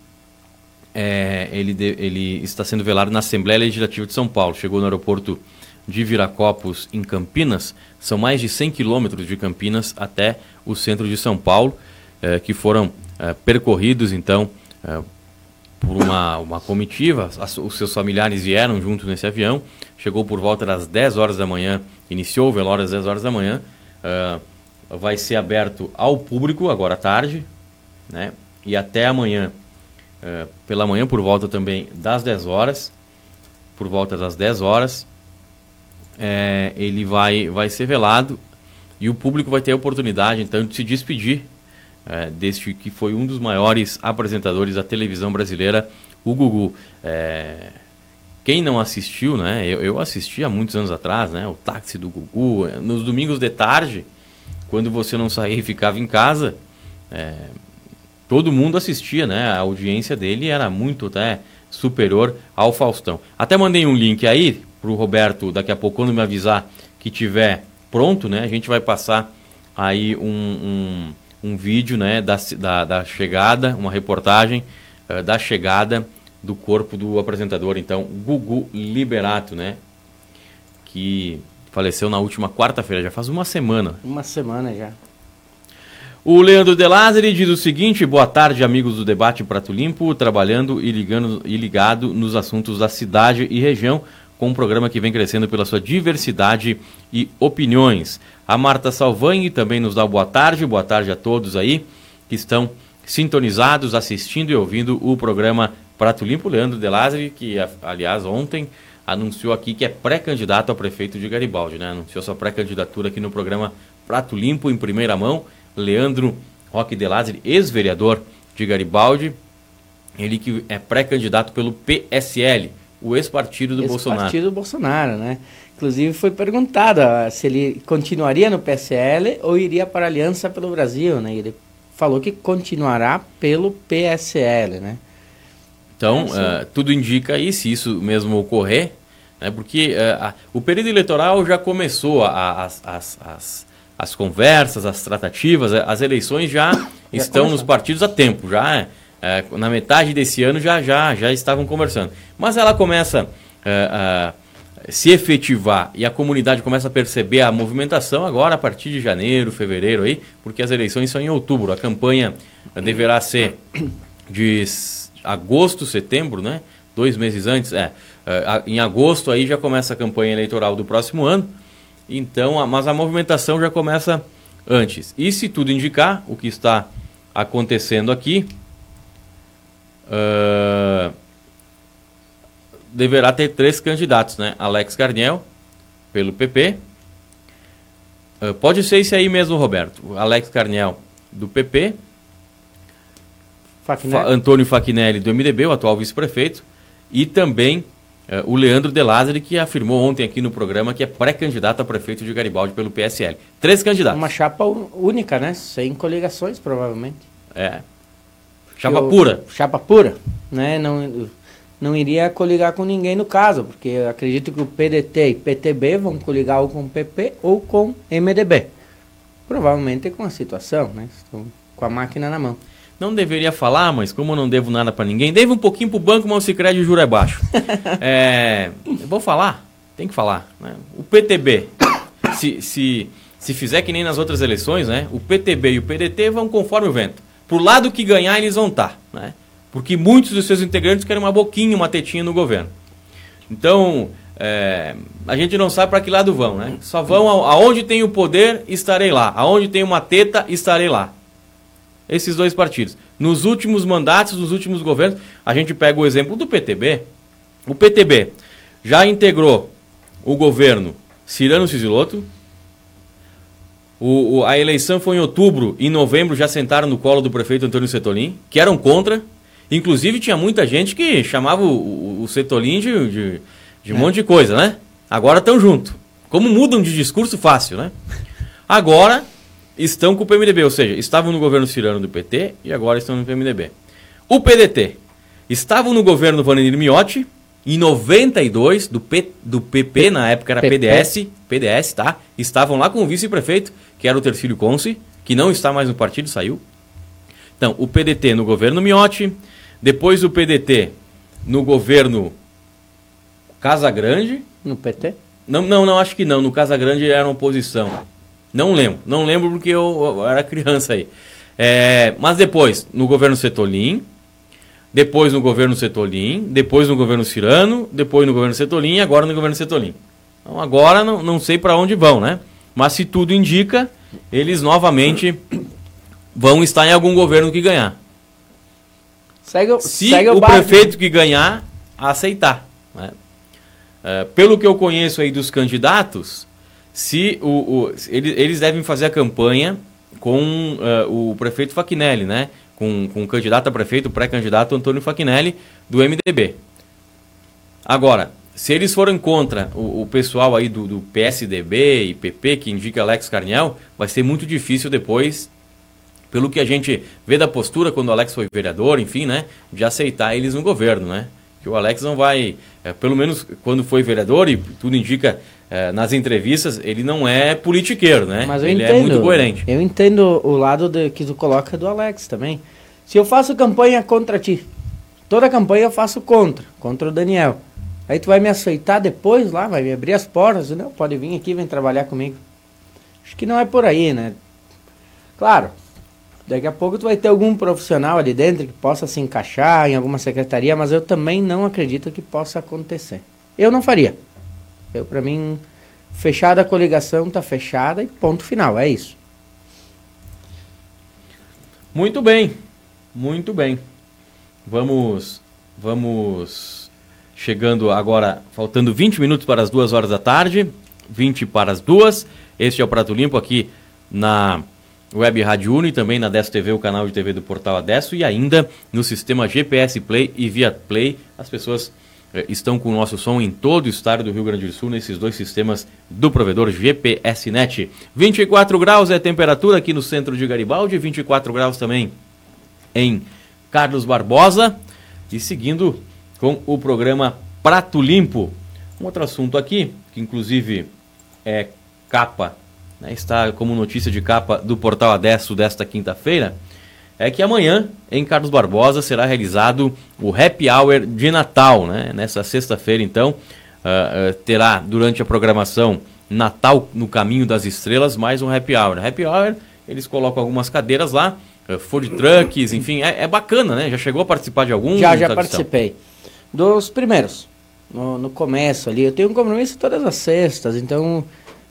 Speaker 2: é, ele, de, ele está sendo velado na Assembleia Legislativa de São Paulo. Chegou no aeroporto de Viracopos, em Campinas. São mais de 100 quilômetros de Campinas até o centro de São Paulo, é, que foram é, percorridos, então, é, por uma, uma comitiva. As, os seus familiares vieram junto nesse avião. Chegou por volta das 10 horas da manhã, iniciou o velório às 10 horas da manhã. É, vai ser aberto ao público agora à tarde, né? E até amanhã é, pela manhã, por volta também das 10 horas. Por volta das 10 horas, é, ele vai, vai ser velado e o público vai ter a oportunidade então de se despedir é, deste que foi um dos maiores apresentadores da televisão brasileira, o Gugu. É, quem não assistiu, né? Eu, eu, assisti há muitos anos atrás, né? O táxi do Gugu, nos domingos de tarde, quando você não saía e ficava em casa, é, todo mundo assistia, né? A audiência dele era muito até superior ao Faustão. Até mandei um link aí pro Roberto daqui a pouco, quando me avisar que tiver pronto, né? A gente vai passar aí um, um, um vídeo, né? Da, da, da, chegada, uma reportagem uh, da chegada do corpo do apresentador, então, Gugu Liberato, né? Que faleceu na última quarta-feira, já faz uma semana.
Speaker 3: Uma semana já.
Speaker 2: O Leandro De Lázari diz o seguinte: boa tarde, amigos do Debate Prato Limpo, trabalhando e, ligando, e ligado nos assuntos da cidade e região, com um programa que vem crescendo pela sua diversidade e opiniões. A Marta Salvani também nos dá boa tarde, boa tarde a todos aí que estão sintonizados, assistindo e ouvindo o programa Prato Limpo. Leandro De Lázari, que aliás ontem anunciou aqui que é pré-candidato a prefeito de Garibaldi, né? Anunciou sua pré-candidatura aqui no programa Prato Limpo em primeira mão. Leandro Roque de Lázari, ex-vereador de Garibaldi, ele que é pré-candidato pelo PSL, o ex-partido do ex Bolsonaro.
Speaker 3: partido do Bolsonaro, né? Inclusive foi perguntado se ele continuaria no PSL ou iria para a Aliança pelo Brasil, né? Ele falou que continuará pelo PSL, né?
Speaker 2: Então, é, uh, tudo indica aí, se isso mesmo ocorrer, né? porque uh, a, o período eleitoral já começou, as, as, as as conversas, as tratativas, eh, as eleições já, já estão começou. nos partidos há tempo, já é, na metade desse ano já, já, já estavam conversando. Mas ela começa a, se efetivar e a comunidade começa a perceber a movimentação agora a partir de janeiro, fevereiro aí, porque as eleições são em outubro. A campanha deverá ser de agosto, setembro, né? Dois meses antes, é. É em agosto aí já começa a campanha eleitoral do próximo ano. Então, mas a movimentação já começa antes. E se tudo indicar, o que está acontecendo aqui, uh, deverá ter três candidatos, né? Alex Carniel, pelo PP. Uh, ah, pode ser esse aí mesmo, Roberto. Alex Carniel, do PP. Fa Antônio Faquinelli, do MDB, o atual vice-prefeito. E também o Leandro De Lázari, que afirmou ontem aqui no programa que é pré-candidato a prefeito de Garibaldi pelo PSL. Três candidatos.
Speaker 3: Uma chapa única, né? Sem coligações, provavelmente.
Speaker 2: É. Chapa pura.
Speaker 3: Chapa pura, né? Não, não iria coligar com ninguém no caso, porque eu acredito que o PDT e PTB vão coligar ou com o PP ou com MDB. Provavelmente com a situação, né? Estão com a máquina na mão.
Speaker 2: Não deveria falar, mas como eu não devo nada para ninguém, devo um pouquinho pro banco, mas o Cicred juro é baixo. é, vou falar, tem que falar. Né? O PTB, se, se, se fizer que nem nas outras eleições, né? o PTB e o PDT vão conforme o vento. Pro lado que ganhar, eles vão estar. Tá, né? Porque muitos dos seus integrantes querem uma boquinha, uma tetinha no governo. Então, é, a gente não sabe para que lado vão, né? Só vão aonde tem o poder, estarei lá. Aonde tem uma teta, estarei lá esses dois partidos. Nos últimos mandatos, nos últimos governos, a gente pega o exemplo do PTB. O PTB já integrou o governo Cirano Ciziloto. O, o, a eleição foi em outubro, em novembro já sentaram no colo do prefeito Antônio Setolin, que eram contra. Inclusive tinha muita gente que chamava o, o Setolin de, de, de um é. monte de coisa, né? Agora estão junto. Como mudam de discurso fácil, né? Agora estão com o PMDB, ou seja, estavam no governo Cirano do PT e agora estão no PMDB. O PDT estavam no governo Vanir Miotti em 92 do, P, do PP, na época era PP. PDS, PDS, tá? Estavam lá com o vice-prefeito, que era o Tercílio Conce, que não está mais no partido, saiu. Então, o PDT no governo Miotti, depois o PDT no governo Casa Grande.
Speaker 3: No PT?
Speaker 2: Não, não, não, acho que não. No Casa Grande era uma oposição. Não lembro, não lembro porque eu, eu era criança aí. É, mas depois, no governo Setolin, depois no governo Setolin, depois no governo Cirano, depois no governo Setolin e agora no governo Setolin. Então agora não, não sei para onde vão, né? Mas se tudo indica, eles novamente vão estar em algum governo que ganhar. Segue, se segue o, o prefeito que ganhar, aceitar. Né? É, pelo que eu conheço aí dos candidatos, se o, o eles, eles devem fazer a campanha com uh, o prefeito Faquinelli, né? Com, com o candidato a prefeito, pré-candidato Antônio Faquinelli, do MDB. Agora, se eles forem contra o, o pessoal aí do, do, PSDB e PP, que indica Alex Carniel, vai ser muito difícil depois, pelo que a gente vê da postura quando o Alex foi vereador, enfim, né? De aceitar eles no governo, né? Que o Alex não vai, é, pelo menos quando foi vereador, e tudo indica é, nas entrevistas, ele não é politiqueiro, né?
Speaker 3: Mas eu
Speaker 2: ele
Speaker 3: entendo, é muito coerente. Eu entendo o lado de, que tu coloca do Alex também. Se eu faço campanha contra ti, toda campanha eu faço contra, contra o Daniel. Aí tu vai me aceitar depois lá, vai me abrir as portas, não, pode vir aqui, vem trabalhar comigo. Acho que não é por aí, né? Claro, daqui a pouco tu vai ter algum profissional ali dentro que possa se encaixar em alguma secretaria, mas eu também não acredito que possa acontecer. Eu não faria. Eu, para mim, fechada a coligação, tá fechada e ponto final, é isso.
Speaker 2: Muito bem, muito bem. Vamos, vamos chegando agora, faltando 20 minutos para as duas horas da tarde, 20 para as duas. Este é o Prato Limpo aqui na Web Rádio Uno e também na Desso TV, o canal de TV do Portal Adesso e ainda no sistema GPS Play e Via Play. As pessoas estão com o nosso som em todo o estado do Rio Grande do Sul, nesses dois sistemas do provedor GPS Net. 24 graus é a temperatura aqui no centro de Garibaldi, 24 graus também em Carlos Barbosa. E seguindo com o programa Prato Limpo. Um outro assunto aqui, que inclusive é capa, né, está como notícia de capa do portal Adesso desta quinta-feira é que amanhã, em Carlos Barbosa, será realizado o Happy Hour de Natal, né? Nessa sexta-feira, então, uh, uh, terá durante a programação Natal no Caminho das Estrelas, mais um happy hour. Happy hour, eles colocam algumas cadeiras lá, uh, food trucks, enfim, é, é, bacana, né? Já chegou a participar de algum?
Speaker 3: Já, já participei. Dos primeiros, no, no começo ali. Eu tenho um compromisso todas as sextas, então.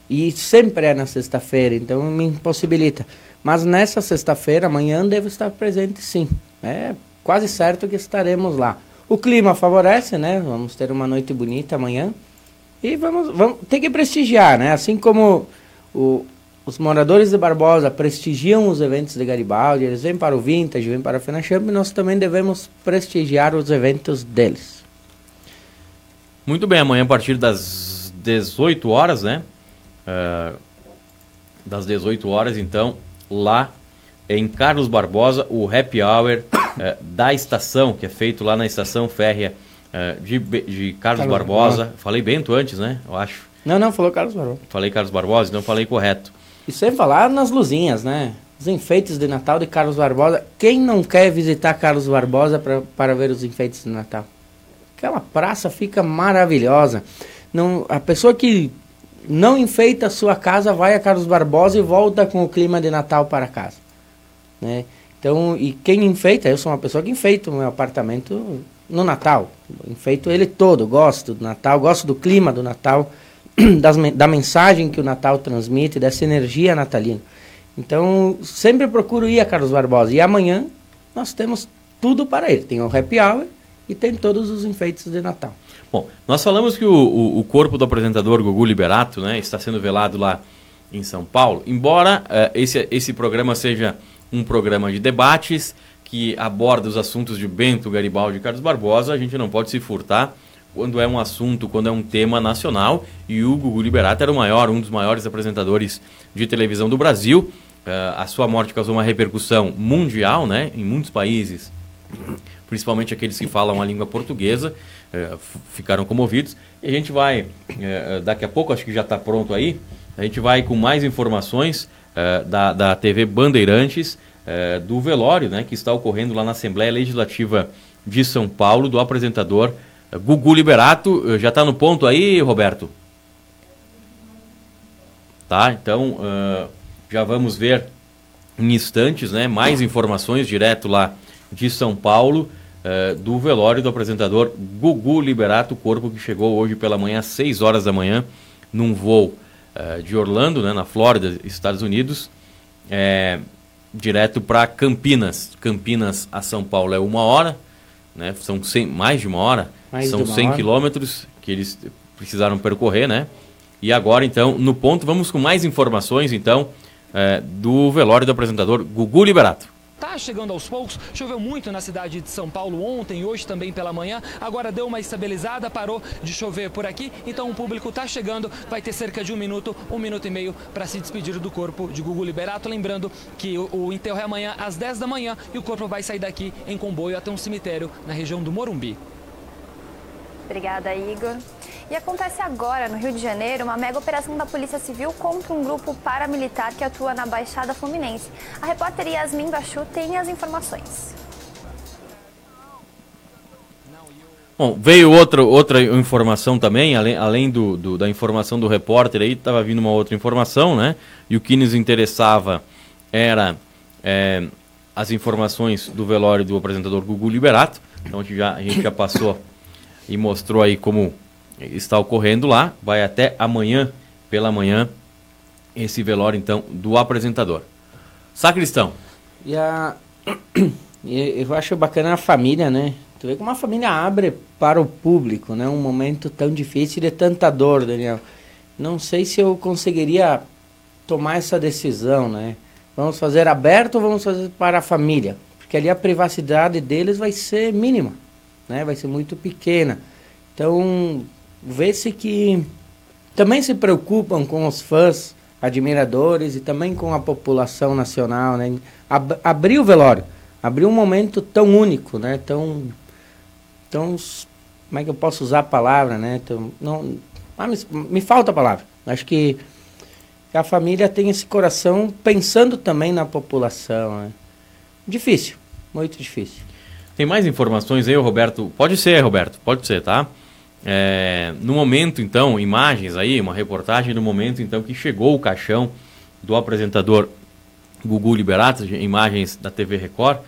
Speaker 3: E sempre é na sexta-feira, então me impossibilita. Mas nessa sexta-feira, amanhã, devo estar presente sim. É quase certo que estaremos lá. O clima favorece, né? Vamos ter uma noite bonita amanhã. E vamos, vamos ter que prestigiar, né? Assim como o, os moradores de Barbosa prestigiam os eventos de Garibaldi, eles vêm para o Vintage, vêm para a FenaChamp, nós também devemos prestigiar os eventos deles.
Speaker 2: Muito bem, amanhã a partir das 18 horas, né? Uh, das 18 horas, então, lá em Carlos Barbosa, o happy hour uh, da estação, que é feito lá na estação férrea uh, de, de Carlos, Carlos Barbosa. Barbosa. Falei Bento antes, né? Eu acho.
Speaker 3: Não, não, falou Carlos Barbosa.
Speaker 2: Falei Carlos Barbosa, então falei correto.
Speaker 3: E sem falar nas luzinhas, né? Os enfeites de Natal de Carlos Barbosa. Quem não quer visitar Carlos Barbosa pra, para ver os enfeites de Natal? Aquela praça fica maravilhosa. Não, a pessoa que não enfeita a sua casa vai a Carlos Barbosa e volta com o clima de Natal para casa. Né? Então, e quem enfeita, eu sou uma pessoa que enfeita o meu apartamento no Natal. Enfeito ele todo, gosto do Natal, gosto do clima do Natal, das, da mensagem que o Natal transmite, dessa energia natalina. Então, sempre procuro ir a Carlos Barbosa. E amanhã nós temos tudo para ele. Tem o happy hour e tem todos os enfeites de Natal.
Speaker 2: Bom, nós falamos que o, o, o corpo do apresentador Gugu Liberato né, está sendo velado lá em São Paulo. Embora uh, esse, esse programa seja um programa de debates que aborda os assuntos de Bento, Garibaldi e Carlos Barbosa, a gente não pode se furtar quando é um assunto, quando é um tema nacional. E o Gugu Liberato era o maior, um dos maiores apresentadores de televisão do Brasil. Uh, a sua morte causou uma repercussão mundial, né, em muitos países, principalmente aqueles que falam a língua portuguesa, uh, ficaram comovidos. E a gente vai, uh, daqui a pouco, acho que já está pronto aí, a gente vai com mais informações da, da TV Bandeirantes, do velório, né, que está ocorrendo lá na Assembleia Legislativa de São Paulo, do apresentador Gugu Liberato. Já está no ponto aí, Roberto? Tá, então já vamos ver em instantes, né, mais informações direto lá de São Paulo uh, do velório do apresentador Gugu Liberato, corpo que chegou hoje pela manhã às 6 horas da manhã num voo uh, de Orlando, né, na Flórida, Estados Unidos, é, direto para Campinas. Campinas a São Paulo é uma hora, né, são 100, mais de uma hora, mais são 100 quilômetros que eles precisaram percorrer, né? E agora, então, no ponto, vamos com mais informações, então, é, do velório do apresentador Gugu Liberato.
Speaker 4: Chegando aos poucos, choveu muito na cidade de São Paulo ontem, hoje também pela manhã, agora deu uma estabilizada, parou de chover por aqui, então o público tá chegando, vai ter cerca de um minuto, um minuto e meio para se despedir do corpo de Gugu Liberato, lembrando que o, o enterro é amanhã às 10 da manhã e o corpo vai sair daqui em comboio até um cemitério na região do Morumbi.
Speaker 5: Obrigada, Igor. E acontece agora, no Rio de Janeiro, uma mega operação da Polícia Civil contra um grupo paramilitar que atua na Baixada Fluminense. A repórter Yasmin Bachu tem as informações.
Speaker 2: Bom, veio outra, outra informação também, além, além do, do da informação do repórter aí, estava vindo uma outra informação, né? E o que nos interessava era é, as informações do velório do apresentador Gugu Liberato. Então a gente já, a gente já passou e mostrou aí como está ocorrendo lá. Vai até amanhã, pela manhã, esse velório, então, do apresentador. Sacristão.
Speaker 3: E a... Eu acho bacana a família, né? Tu vê como a família abre para o público, né? Um momento tão difícil de tanta dor, Daniel. Não sei se eu conseguiria tomar essa decisão, né? Vamos fazer aberto ou vamos fazer para a família? Porque ali a privacidade deles vai ser mínima, né? Vai ser muito pequena. Então, vê-se que também se preocupam com os fãs, admiradores e também com a população nacional, né? Ab abrir o velório, abrir um momento tão único, né? Tão, tão, como é que eu posso usar a palavra, né? Tão, não, ah, me, me falta a palavra. Acho que a família tem esse coração pensando também na população, né? Difícil, muito difícil.
Speaker 2: Tem mais informações aí, Roberto? Pode ser, Roberto, pode ser, tá? é, no momento, então, imagens aí, uma reportagem no momento, então, que chegou o caixão do apresentador Gugu Liberato, imagens da TV Record.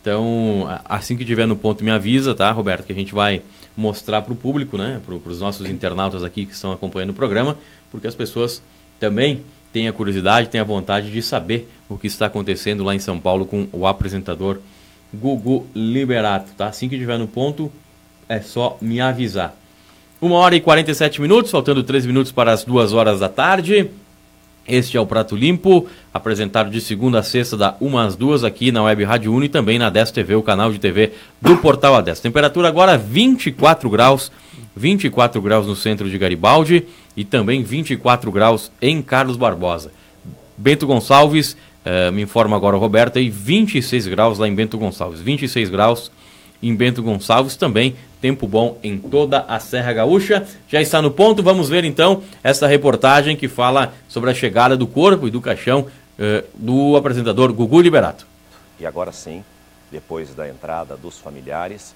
Speaker 2: Então, assim que tiver no ponto, me avisa, tá, Roberto, que a gente vai mostrar para o público, né, para os nossos internautas aqui que estão acompanhando o programa, porque as pessoas também têm a curiosidade, têm a vontade de saber o que está acontecendo lá em São Paulo com o apresentador Gugu Liberato, tá? Assim que tiver no ponto, é só me avisar. Uma hora e 47 minutos, faltando 3 minutos para as 2 horas da tarde. Este é o Prato Limpo, apresentado de segunda a sexta, da 1 às 2 aqui na Web Rádio Uno e também na 10 TV, o canal de TV do Portal A10. Temperatura agora 24 graus, 24 graus no centro de Garibaldi e também 24 graus em Carlos Barbosa. Bento Gonçalves, eh, me informa agora o Roberto, aí 26 graus lá em Bento Gonçalves, 26 graus em Bento Gonçalves também. Tempo bom em toda a Serra Gaúcha. Já está no ponto, vamos ver então essa reportagem que fala sobre a chegada do corpo e do caixão eh, do apresentador Gugu Liberato.
Speaker 6: E agora sim, depois da entrada dos familiares,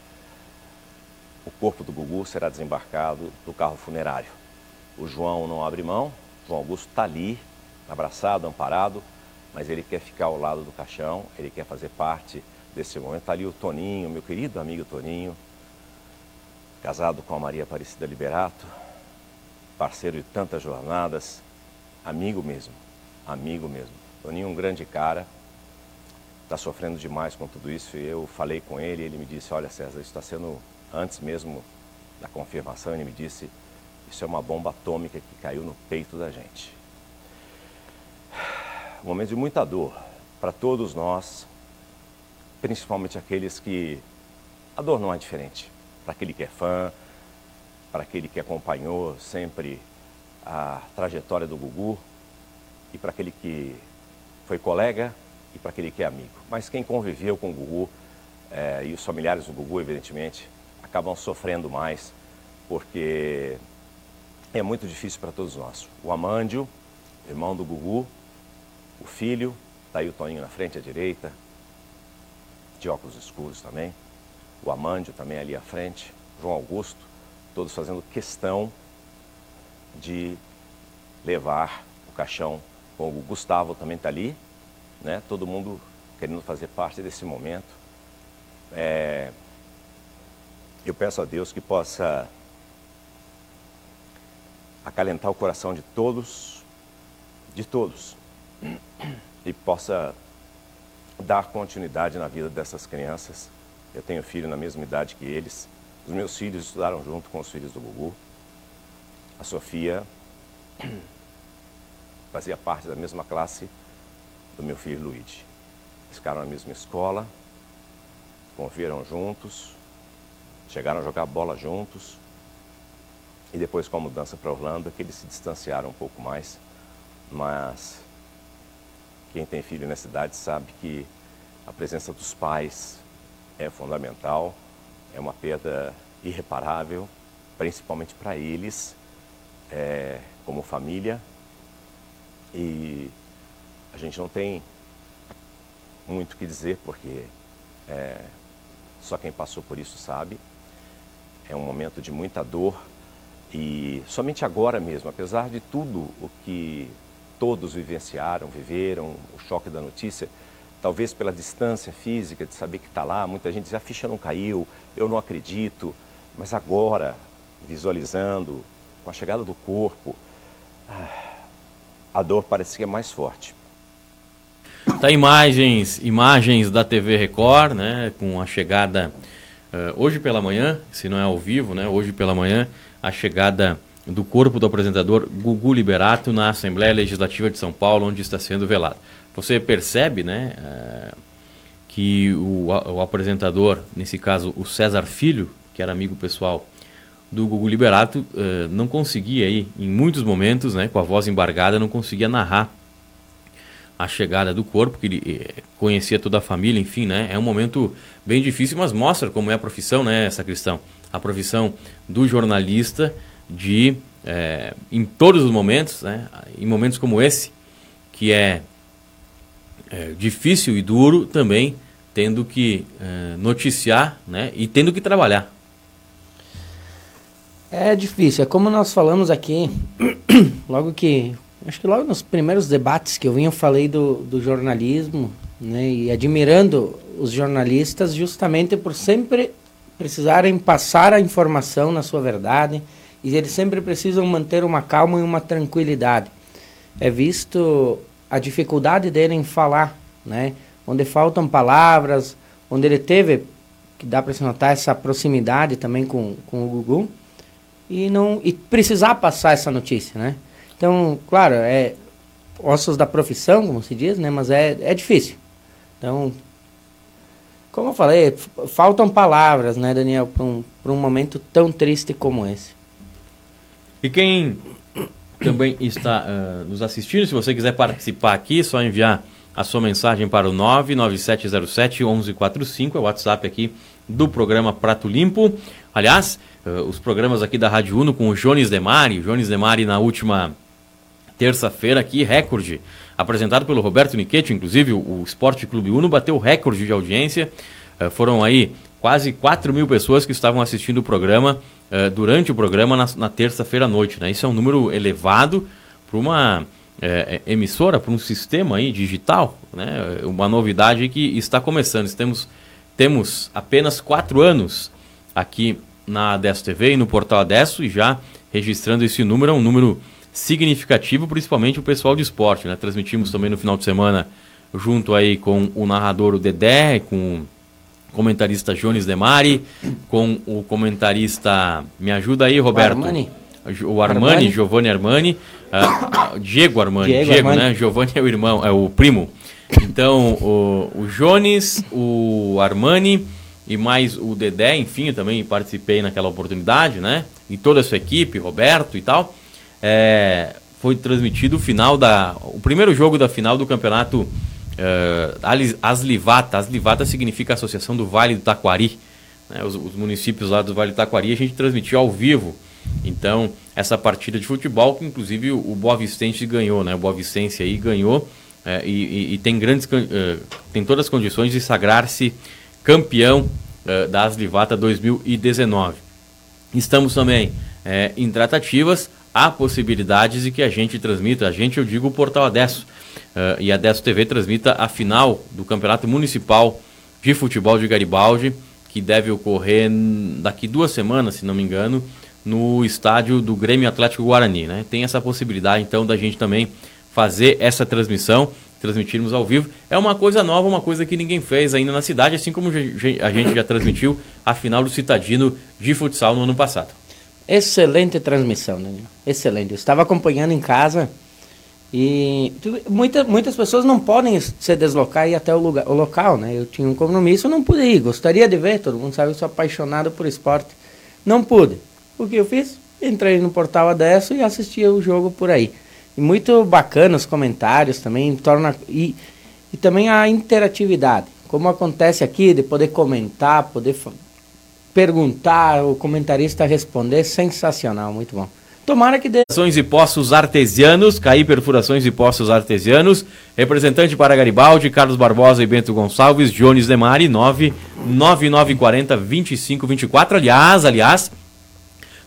Speaker 6: o corpo do Gugu será desembarcado do carro funerário. O João não abre mão, João Augusto está ali, abraçado, amparado, mas ele quer ficar ao lado do caixão, ele quer fazer parte desse momento. Está ali o Toninho, meu querido amigo Toninho, casado com a Maria Aparecida Liberato, parceiro de tantas jornadas, amigo mesmo, amigo mesmo. Toninho, um grande cara, está sofrendo demais com tudo isso. E eu falei com ele, ele me disse: Olha, César, isso está sendo antes mesmo da confirmação. Ele me disse: Isso é uma bomba atômica que caiu no peito da gente. Um momento de muita dor para todos nós, principalmente aqueles que a dor não é diferente. Para aquele que é fã, para aquele que acompanhou sempre a trajetória do Gugu e para aquele que foi colega e para aquele que é amigo. Mas quem conviveu com o Gugu é, e os familiares do Gugu, evidentemente, acabam sofrendo mais porque é muito difícil para todos nós. O Amândio, irmão do Gugu, o filho, está aí o Toninho na frente à direita, de óculos escuros também, o Amândio também ali à frente, João Augusto, todos fazendo questão de levar o caixão com o Gustavo também está ali, né? todo mundo querendo fazer parte desse momento. É... Eu peço a Deus que possa acalentar o coração de todos, de todos, e possa dar continuidade na vida dessas crianças. Eu tenho filho na mesma idade que eles. Os meus filhos estudaram junto com os filhos do Gugu. A Sofia fazia parte da mesma classe do meu filho Luigi. Eles ficaram na mesma escola, conviveram juntos, chegaram a jogar bola juntos. E depois, com a mudança para Orlando, é que eles se distanciaram um pouco mais. Mas quem tem filho nessa idade sabe que a presença dos pais é fundamental, é uma perda irreparável, principalmente para eles, é, como família. E a gente não tem muito o que dizer, porque é, só quem passou por isso sabe. É um momento de muita dor e somente agora mesmo, apesar de tudo o que todos vivenciaram, viveram o choque da notícia, talvez pela distância física de saber que está lá, muita gente diz, a ficha não caiu, eu não acredito, mas agora, visualizando, com a chegada do corpo, a dor parece que é mais forte.
Speaker 2: Tá imagens, imagens da TV Record, né, com a chegada uh, hoje pela manhã, se não é ao vivo, né, hoje pela manhã, a chegada do corpo do apresentador Gugu Liberato na Assembleia Legislativa de São Paulo, onde está sendo velado. Você percebe, né, eh, que o, o, apresentador, nesse caso o César Filho, que era amigo pessoal do Gugu Liberato, eh, não conseguia aí, em muitos momentos, né, com a voz embargada, não conseguia narrar a chegada do corpo, que ele eh, conhecia toda a família, enfim, né, é um momento bem difícil, mas mostra como é a profissão, né, essa questão, a profissão do jornalista, de, é, em todos os momentos, né, em momentos como esse, que é, é difícil e duro, também tendo que é, noticiar né, e tendo que trabalhar.
Speaker 3: É difícil, é como nós falamos aqui, logo que, acho que logo nos primeiros debates que eu vim, eu falei do, do jornalismo, né, e admirando os jornalistas justamente por sempre precisarem passar a informação na sua verdade, e eles sempre precisam manter uma calma e uma tranquilidade. É visto a dificuldade dele em falar, né, onde faltam palavras, onde ele teve, que dá para se notar essa proximidade também com, com o Gugu, e não e precisar passar essa notícia, né? Então, claro, é ossos da profissão, como se diz, né? Mas é, é difícil. Então, como eu falei, faltam palavras, né, Daniel, para um, um momento tão triste como esse.
Speaker 2: E quem também está uh, nos assistindo, se você quiser participar aqui, é só enviar a sua mensagem para o 99707 1145, é o WhatsApp aqui do programa Prato Limpo. Aliás, uh, os programas aqui da Rádio Uno com o Jones Demari, o Jones Demari na última terça-feira aqui, recorde, apresentado pelo Roberto Niquete, inclusive o, o Esporte Clube Uno bateu recorde de audiência, uh, foram aí quase 4 mil pessoas que estavam assistindo o programa uh, durante o programa na, na terça-feira à noite, né? Isso é um número elevado para uma é, emissora, para um sistema aí digital, né? Uma novidade que está começando. Temos, temos apenas quatro anos aqui na Adesso TV e no portal Adesso e já registrando esse número, é um número significativo, principalmente o pessoal de esporte, né? Transmitimos também no final de semana junto aí com o narrador o Dedé, com comentarista Jones Demari, com o comentarista, me ajuda aí, Roberto.
Speaker 3: Armani.
Speaker 2: O Armani, Armani. Giovanni Armani, uh, Diego Armani, Diego, Diego Armani. né? Giovanni é o irmão, é o primo. Então, o, o Jones, o Armani e mais o Dedé, enfim, eu também participei naquela oportunidade, né? E toda a sua equipe, Roberto e tal. É, foi transmitido o final da. O primeiro jogo da final do campeonato uh, Aslivata. Aslivata significa Associação do Vale do Taquari. Né? Os, os, municípios lá do Vale do Taquari a gente transmitiu ao vivo. Então, essa partida de futebol, que inclusive o, Boa Vicente ganhou, né? O Boa Vicente aí ganhou é, e, e, tem grandes. Uh, tem todas as condições de sagrar-se campeão uh, da Aslivata 2019. Estamos também é, em tratativas, há possibilidades de que a gente transmita, a gente eu digo o Portal Adesso, uh, e a Adesso TV transmita a final do Campeonato Municipal de Futebol de Garibaldi, que deve ocorrer daqui duas semanas, se não me engano, no estádio do Grêmio Atlético Guarani. Né? Tem essa possibilidade, então, da gente também fazer essa transmissão transmitirmos ao vivo. É uma coisa nova, uma coisa que ninguém fez ainda na cidade, assim como a gente já transmitiu a final do Citadino de futsal no ano passado.
Speaker 3: Excelente transmissão, Daniel. Excelente. Eu estava acompanhando em casa e muita, muitas pessoas não podem se deslocar e ir até o, lugar, o local, né? Eu tinha um compromisso, não pude ir. Gostaria de ver, todo mundo sabe, eu sou apaixonado por esporte. Não pude. O que eu fiz? Entrei no portal Adesso e assisti o jogo por aí. E muito bacana os comentários também, torna e, e também a interatividade. Como acontece aqui, de poder comentar, poder perguntar, o comentarista responder, sensacional, muito bom. Tomara que dê.
Speaker 2: Perfurações e Poços Artesianos, Caí Perfurações e Poços Artesianos, representante para Garibaldi, Carlos Barbosa e Bento Gonçalves, Jones Demari, 99940 2524. Aliás, aliás,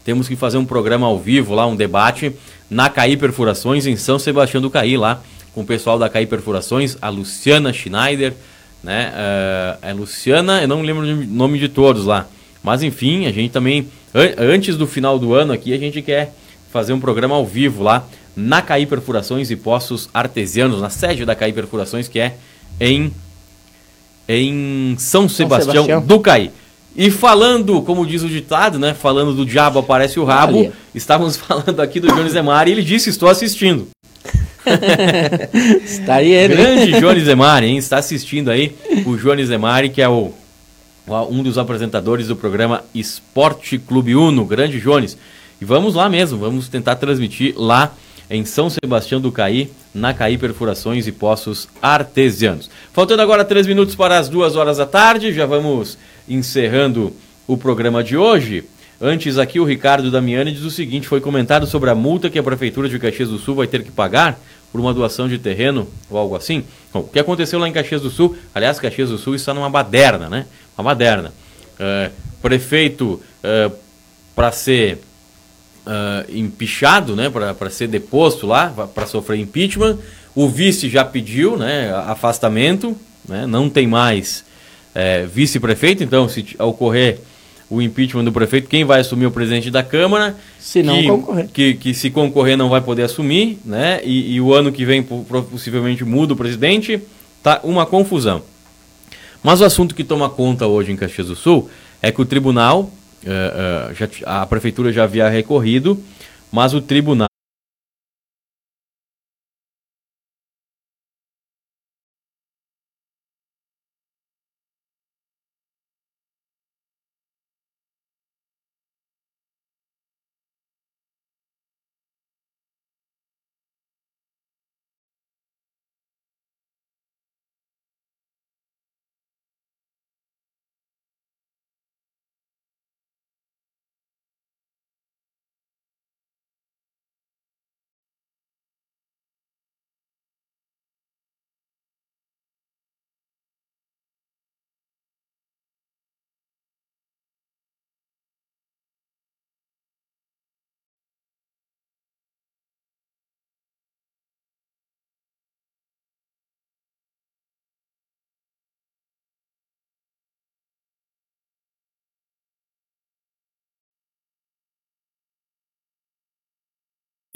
Speaker 2: temos que fazer um programa ao vivo lá, um debate na Caí Perfurações, em São Sebastião do Caí, lá com o pessoal da Caí Perfurações, a Luciana Schneider, né? Uh, é Luciana, eu não lembro o nome de todos lá. Mas enfim, a gente também, an antes do final do ano aqui, a gente quer fazer um programa ao vivo lá na Caí Perfurações e Poços Artesianos, na sede da Caí Perfurações, que é em, em São Sebastião, São Sebastião. do Caí. E falando, como diz o ditado, né? Falando do diabo aparece o rabo. Estávamos falando aqui do Jones Zemari e ele disse: Estou assistindo.
Speaker 3: Estaria ele.
Speaker 2: Grande Jones Zemari, hein? Está assistindo aí o Jones Zemari, que é o, um dos apresentadores do programa Esporte Clube Uno, grande Jones. E vamos lá mesmo, vamos tentar transmitir lá em São Sebastião do Caí, na Caí Perfurações e Poços Artesianos. Faltando agora três minutos para as duas horas da tarde, já vamos encerrando o programa de hoje. Antes aqui o Ricardo Damiani diz o seguinte, foi comentado sobre a multa que a Prefeitura de Caxias do Sul vai ter que pagar por uma doação de terreno ou algo assim. Bom, o que aconteceu lá em Caxias do Sul, aliás, Caxias do Sul está numa baderna, né? Uma baderna. É, prefeito, é, para ser empichado, né, para ser deposto lá, para sofrer impeachment. O vice já pediu, né, afastamento, né, não tem mais é, vice-prefeito, então se ocorrer o impeachment do prefeito, quem vai assumir o presidente da Câmara?
Speaker 3: Se não
Speaker 2: que,
Speaker 3: concorrer.
Speaker 2: Que, que se concorrer não vai poder assumir, né? E, e o ano que vem possivelmente muda o presidente, tá uma confusão. Mas o assunto que toma conta hoje em Caxias do Sul é que o tribunal, uh, uh, já, a prefeitura já havia recorrido, mas o tribunal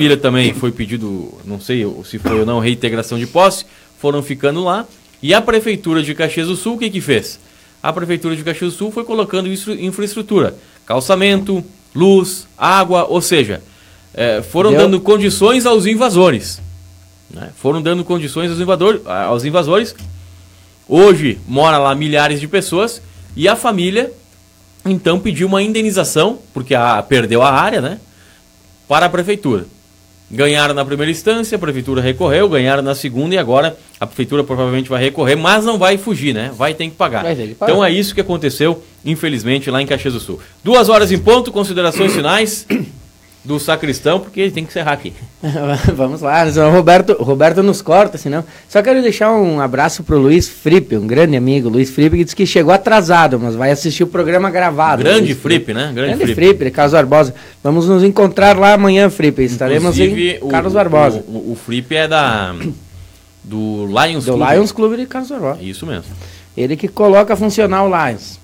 Speaker 2: Filha também foi pedido, não sei se foi ou não, reintegração de posse, foram ficando lá. E a Prefeitura de Caxias do Sul, o que que fez? A Prefeitura de Caxias do Sul foi colocando infraestrutura, calçamento, luz, água, ou seja, é, foram Deu. dando condições aos invasores. Né? Foram dando condições aos, invador, aos invasores. Hoje mora lá milhares de pessoas e a família então pediu uma indenização, porque a, perdeu a área, né? Para a prefeitura. Ganharam na primeira instância, a prefeitura recorreu, ganharam na segunda e agora a prefeitura provavelmente vai recorrer, mas não vai fugir, né? Vai ter que pagar. Então é isso que aconteceu, infelizmente, lá em Caxias do Sul. Duas horas em ponto, considerações finais do sacristão, porque ele tem que encerrar aqui.
Speaker 3: Vamos lá, o Roberto, Roberto nos corta, senão. Só quero deixar um abraço pro Luiz Fripe, um grande amigo, Luiz Fripe, que disse que chegou atrasado, mas vai assistir o programa gravado.
Speaker 2: Grande Fripe, né?
Speaker 3: Grande, grande Fripe. Fripe, Carlos Barbosa. Vamos nos encontrar lá amanhã, Fripe. Estaremos Inclusive, em Carlos
Speaker 2: o,
Speaker 3: Barbosa.
Speaker 2: O, o, o Fripe é da do Lions
Speaker 3: do
Speaker 2: Clube.
Speaker 3: Lions Clube de Carlos Barbosa.
Speaker 2: Isso mesmo.
Speaker 3: Ele que coloca o Lions.